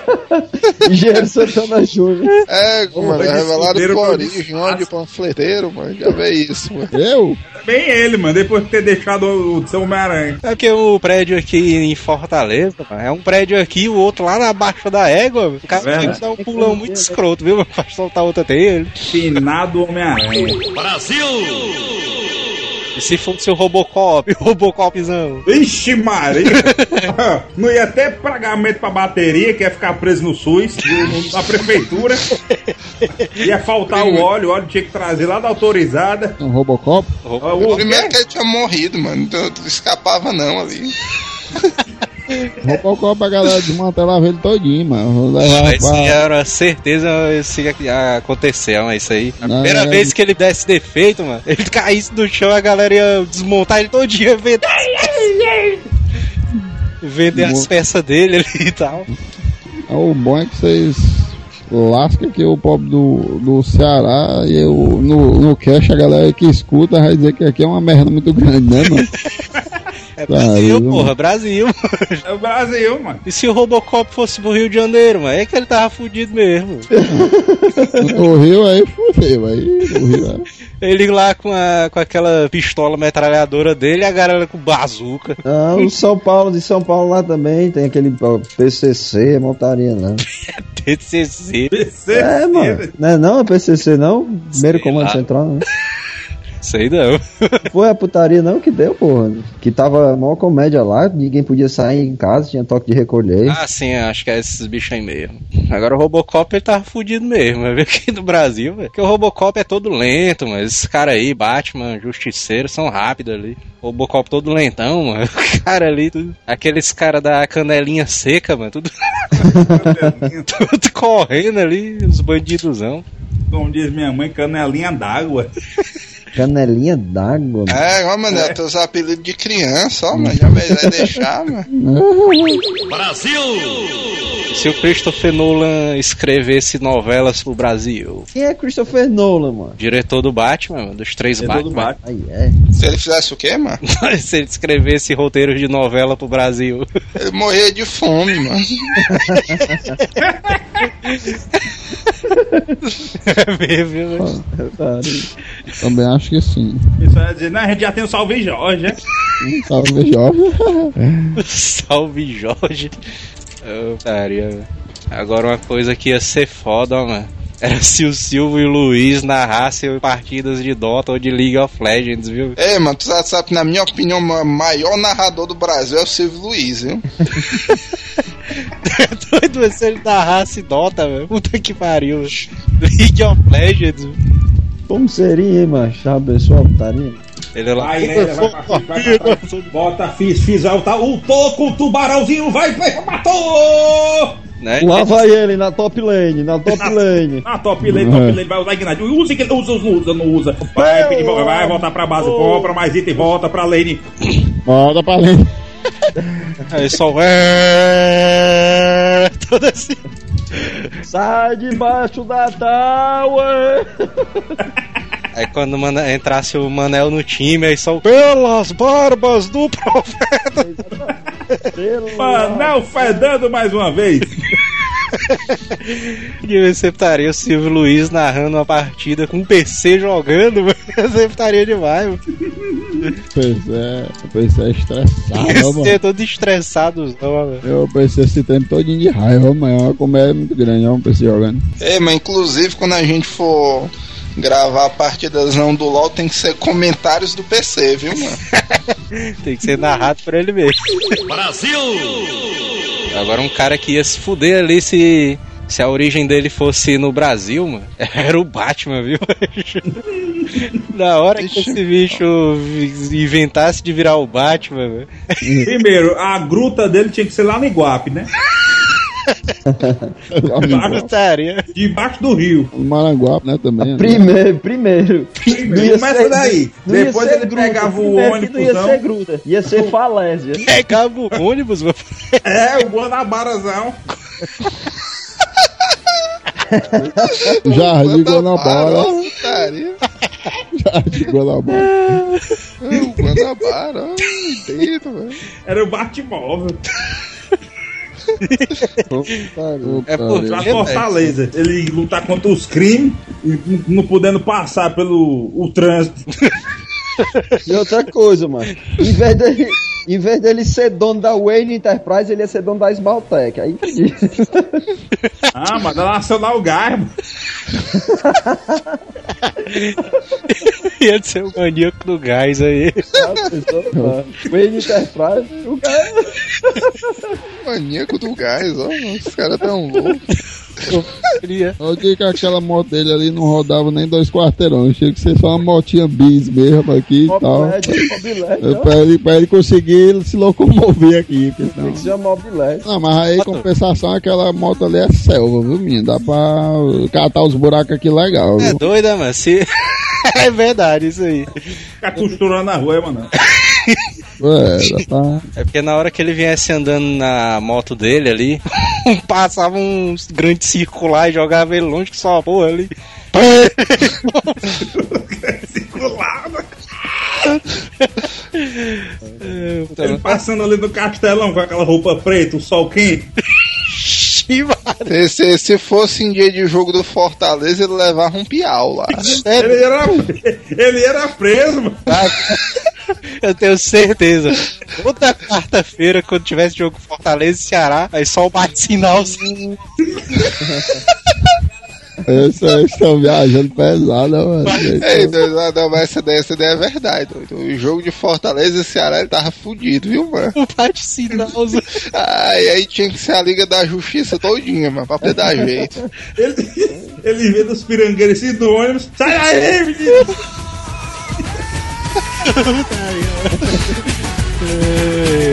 Engenheiro Santana Júnior. É, mano, de revelaram fudeiro o origem, ó, de panfleteiro, mano. Já vê isso, mano. Eu? Bem ele, mano, depois de ter deixado o, o seu Homem-Aranha. É porque o prédio aqui em Fortaleza, mano, é um prédio aqui e o outro lá na baixa da égua. O cara Verdade. tem que dar um pulão muito escroto, viu? Pra soltar outra dele. Finado Homem-Aranha. E se fosse o Robocop, o Robocopzão. Ixi, Maria! Não ia ter pagamento pra bateria, que ia ficar preso no SUS, na prefeitura. Ia faltar o óleo, o óleo tinha que trazer lá da autorizada. Um Robocop? O- Primeiro que ele tinha morrido, mano. Então escapava não ali. Robocop a galera desmantelava ele todinho, mano. Levar Isso pra... era certeza isso ia acontecer, mas isso aí. A Não, primeira é- vez que ele desse defeito, mano, ele caísse no chão, a galera ia desmontar ele todinho, vender. Vender as peças dele ali e tal. Ah, O bom é que vocês lascam que o pobre do, do Ceará e eu, no, no cash a galera que escuta vai dizer que aqui é uma merda muito grande, né, mano? É Brasil, Caramba. porra, Brasil. É o Brasil, mano. E se o Robocop fosse pro Rio de Janeiro, mano? É que ele tava fudido mesmo. No Rio aí fudeu, aí Rio é. Ele lá com, a, com aquela pistola metralhadora dele e a galera com bazuca. Ah, o São Paulo, de São Paulo lá também tem aquele PCC, montaria, né? TCC. PC, É, mano. Não é não, é PCC não? Primeiro Sei Comando lá. Central, né? Sei não. Foi a putaria não que deu, porra. Que tava maior comédia lá, ninguém podia sair em casa, tinha toque de recolher. Ah, sim, acho que é esses bichos aí mesmo. Agora o Robocop ele tava fudido mesmo, vai ver aqui no Brasil, velho. Porque o Robocop é todo lento, mas esses caras aí, Batman, Justiceiro, são rápidos ali. O Robocop todo lentão, mano. O cara ali, tudo. Aqueles caras da canelinha seca, mano, tudo, tudo correndo ali, os bandidosão. Como diz minha mãe, canelinha d'água. Canelinha d'água. mano. É, ó, mano, é teus apelidos de criança, ó, mano. Já vai deixar, mano. Se o Christopher Nolan escrevesse novelas pro Brasil, Quem é Christopher Nolan, mano? diretor do Batman, mano, dos três Diretor do Batman. Aí é. Se ele fizesse o quê, mano? Se ele escrevesse roteiros de novela pro Brasil. Ele morria de fome, mano. É mesmo, né? Também acho que sim. Isso ia dizer, não, a gente já tem o Salve Jorge, né? Salve jovem. Salve Jorge. Oh, taria. Agora uma coisa que ia ser foda, ó, mano. Era se o Silvio e o Luiz narrassem partidas de Dota ou de League of Legends, viu? Ei, mano, tu sabe, que na minha opinião, o maior narrador do Brasil é o Silvio Luiz, viu? É doido se ele narrasse Dota, velho. Puta que pariu. League of Legends. Como seria, hein, macho? Pensou a putaria? Ele é lá. Vai, né? Vai pra frente, vai pra frente. Bota, fiz, fiz, tá, o toco, o tubarãozinho, vai, vai, matou! Né? Lá vai ele na top lane, na top lane. Ah, top lane, top lane, vai usar Ignite. Usa, que usa, usa, usa, não usa. Vai, pedir, vai, vai voltar pra base, compra mais item, volta pra lane. Bota pra lente. Aí só. É... Todo assim. Sai debaixo da tower! Aí quando entrasse o Manel no time, aí só. Pelas barbas do profeta! Manel fedendo mais uma vez. E você estaria o Silvio Luiz narrando uma partida com um PC jogando. Você estaria demais, mano. O PC, o PC é estressado, mano. ser todo estressado, mano. Eu pensei esse tempo todinho de raiva, mas a comédia é muito grande, um PC jogando. É, mas inclusive quando a gente for gravar partidas não do LoL, tem que ser comentários do PC, viu, mano? Tem que ser narrado por ele mesmo. Brasil! Agora um cara que ia se fuder ali se. Se a origem dele fosse no Brasil, mano, era o Batman, viu? Na hora que esse bicho inventasse de virar o Batman, velho. Primeiro, a gruta dele tinha que ser lá no Iguape, né? Putaria. Debaixo do rio. Maranguape, né, também. né? Primeiro, primeiro. Começa ser- daí. Depois ele gruta. pegava o Primeiro ônibus. Não ia não. ser gruta, ia ser falésia. Pegava o ônibus, mano. É, o Guanabarazão. Jardim Guanabara. Ó, putaria. Jardim Guanabara. O Guanabara, ó, dentro, velho. Era o Batmóvel. É por- Pra Fortaleza. Ele lutar contra os crimes e não- não podendo passar pelo o trânsito. E outra coisa, mano. Em vez dele, em vez dele ser dono da Wayne Enterprise, ele ia ser dono da Smaltec. Aí entendi. Ah, mas da Nacional Garbo. Ia ser o maníaco do gás aí. Ah, pensou. Wayne Enterprise, o cara. Maníaco do gás, ó. Os caras tão loucos. Queria. Olha que que aquela moto dele ali não rodava nem dois quarteirões. Tinha que ser só uma motinha bis mesmo aqui e tal. Mobilete. É. Pra ele, pra ele conseguir se locomover aqui. porque Tem que ser uma mobilete. Não, mas aí, compensação, aquela moto ali é selva, viu, menino? Dá pra catar os buracos aqui legal, É viu? doida, mano. Se... é verdade isso aí. Ficar costurando na rua, mano. É, dá pra... É porque na hora que ele viesse andando na moto dele ali, passava um grande circular e jogava ele longe que só a porra ali. Puta, Ele passando ali no castelão com aquela roupa preta, o sol quente. Se, se, se fosse em dia de jogo do Fortaleza, ele levava um piau lá. Ele era, ele era preso, mano. Eu tenho certeza. Toda quarta-feira, quando tivesse jogo Fortaleza e Ceará, aí só o bate-sinal. Aí estão viajando pesado, né, mano? Ei, não, não, mas essa ideia, essa ideia é verdade, doido. O jogo de Fortaleza e Ceará ele tava fudido, viu, mano? O bate-sinal. Ai, aí tinha que ser a Liga da Justiça todinha, mano, pra poder dar jeito. Ele, ele vê dos pirangueiros assim do ônibus. Sai daí, menino! goleiro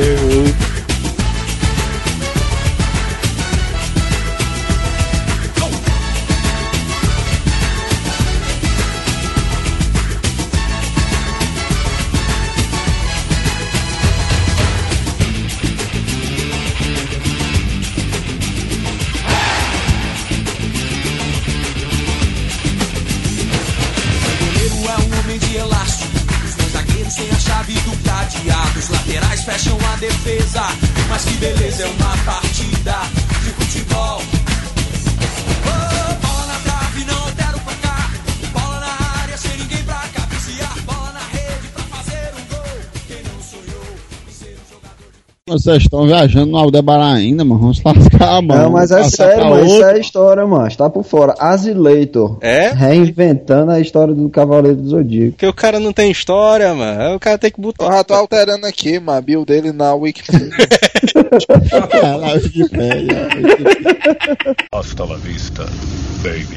Vocês estão viajando no Aldebaran ainda, mano. Vamos lascar, mano. Não, mas é sério, mano. Isso é história, mano. Tá por fora. Azileitor. É? Reinventando a história do Cavaleiro do Zodíaco. Porque o cara não tem história, mano. Aí o cara tem que Eu botar. já tô alterando aqui, mano, a build dele na Wikipedia. Caralho, que pé, Hasta la vista, baby.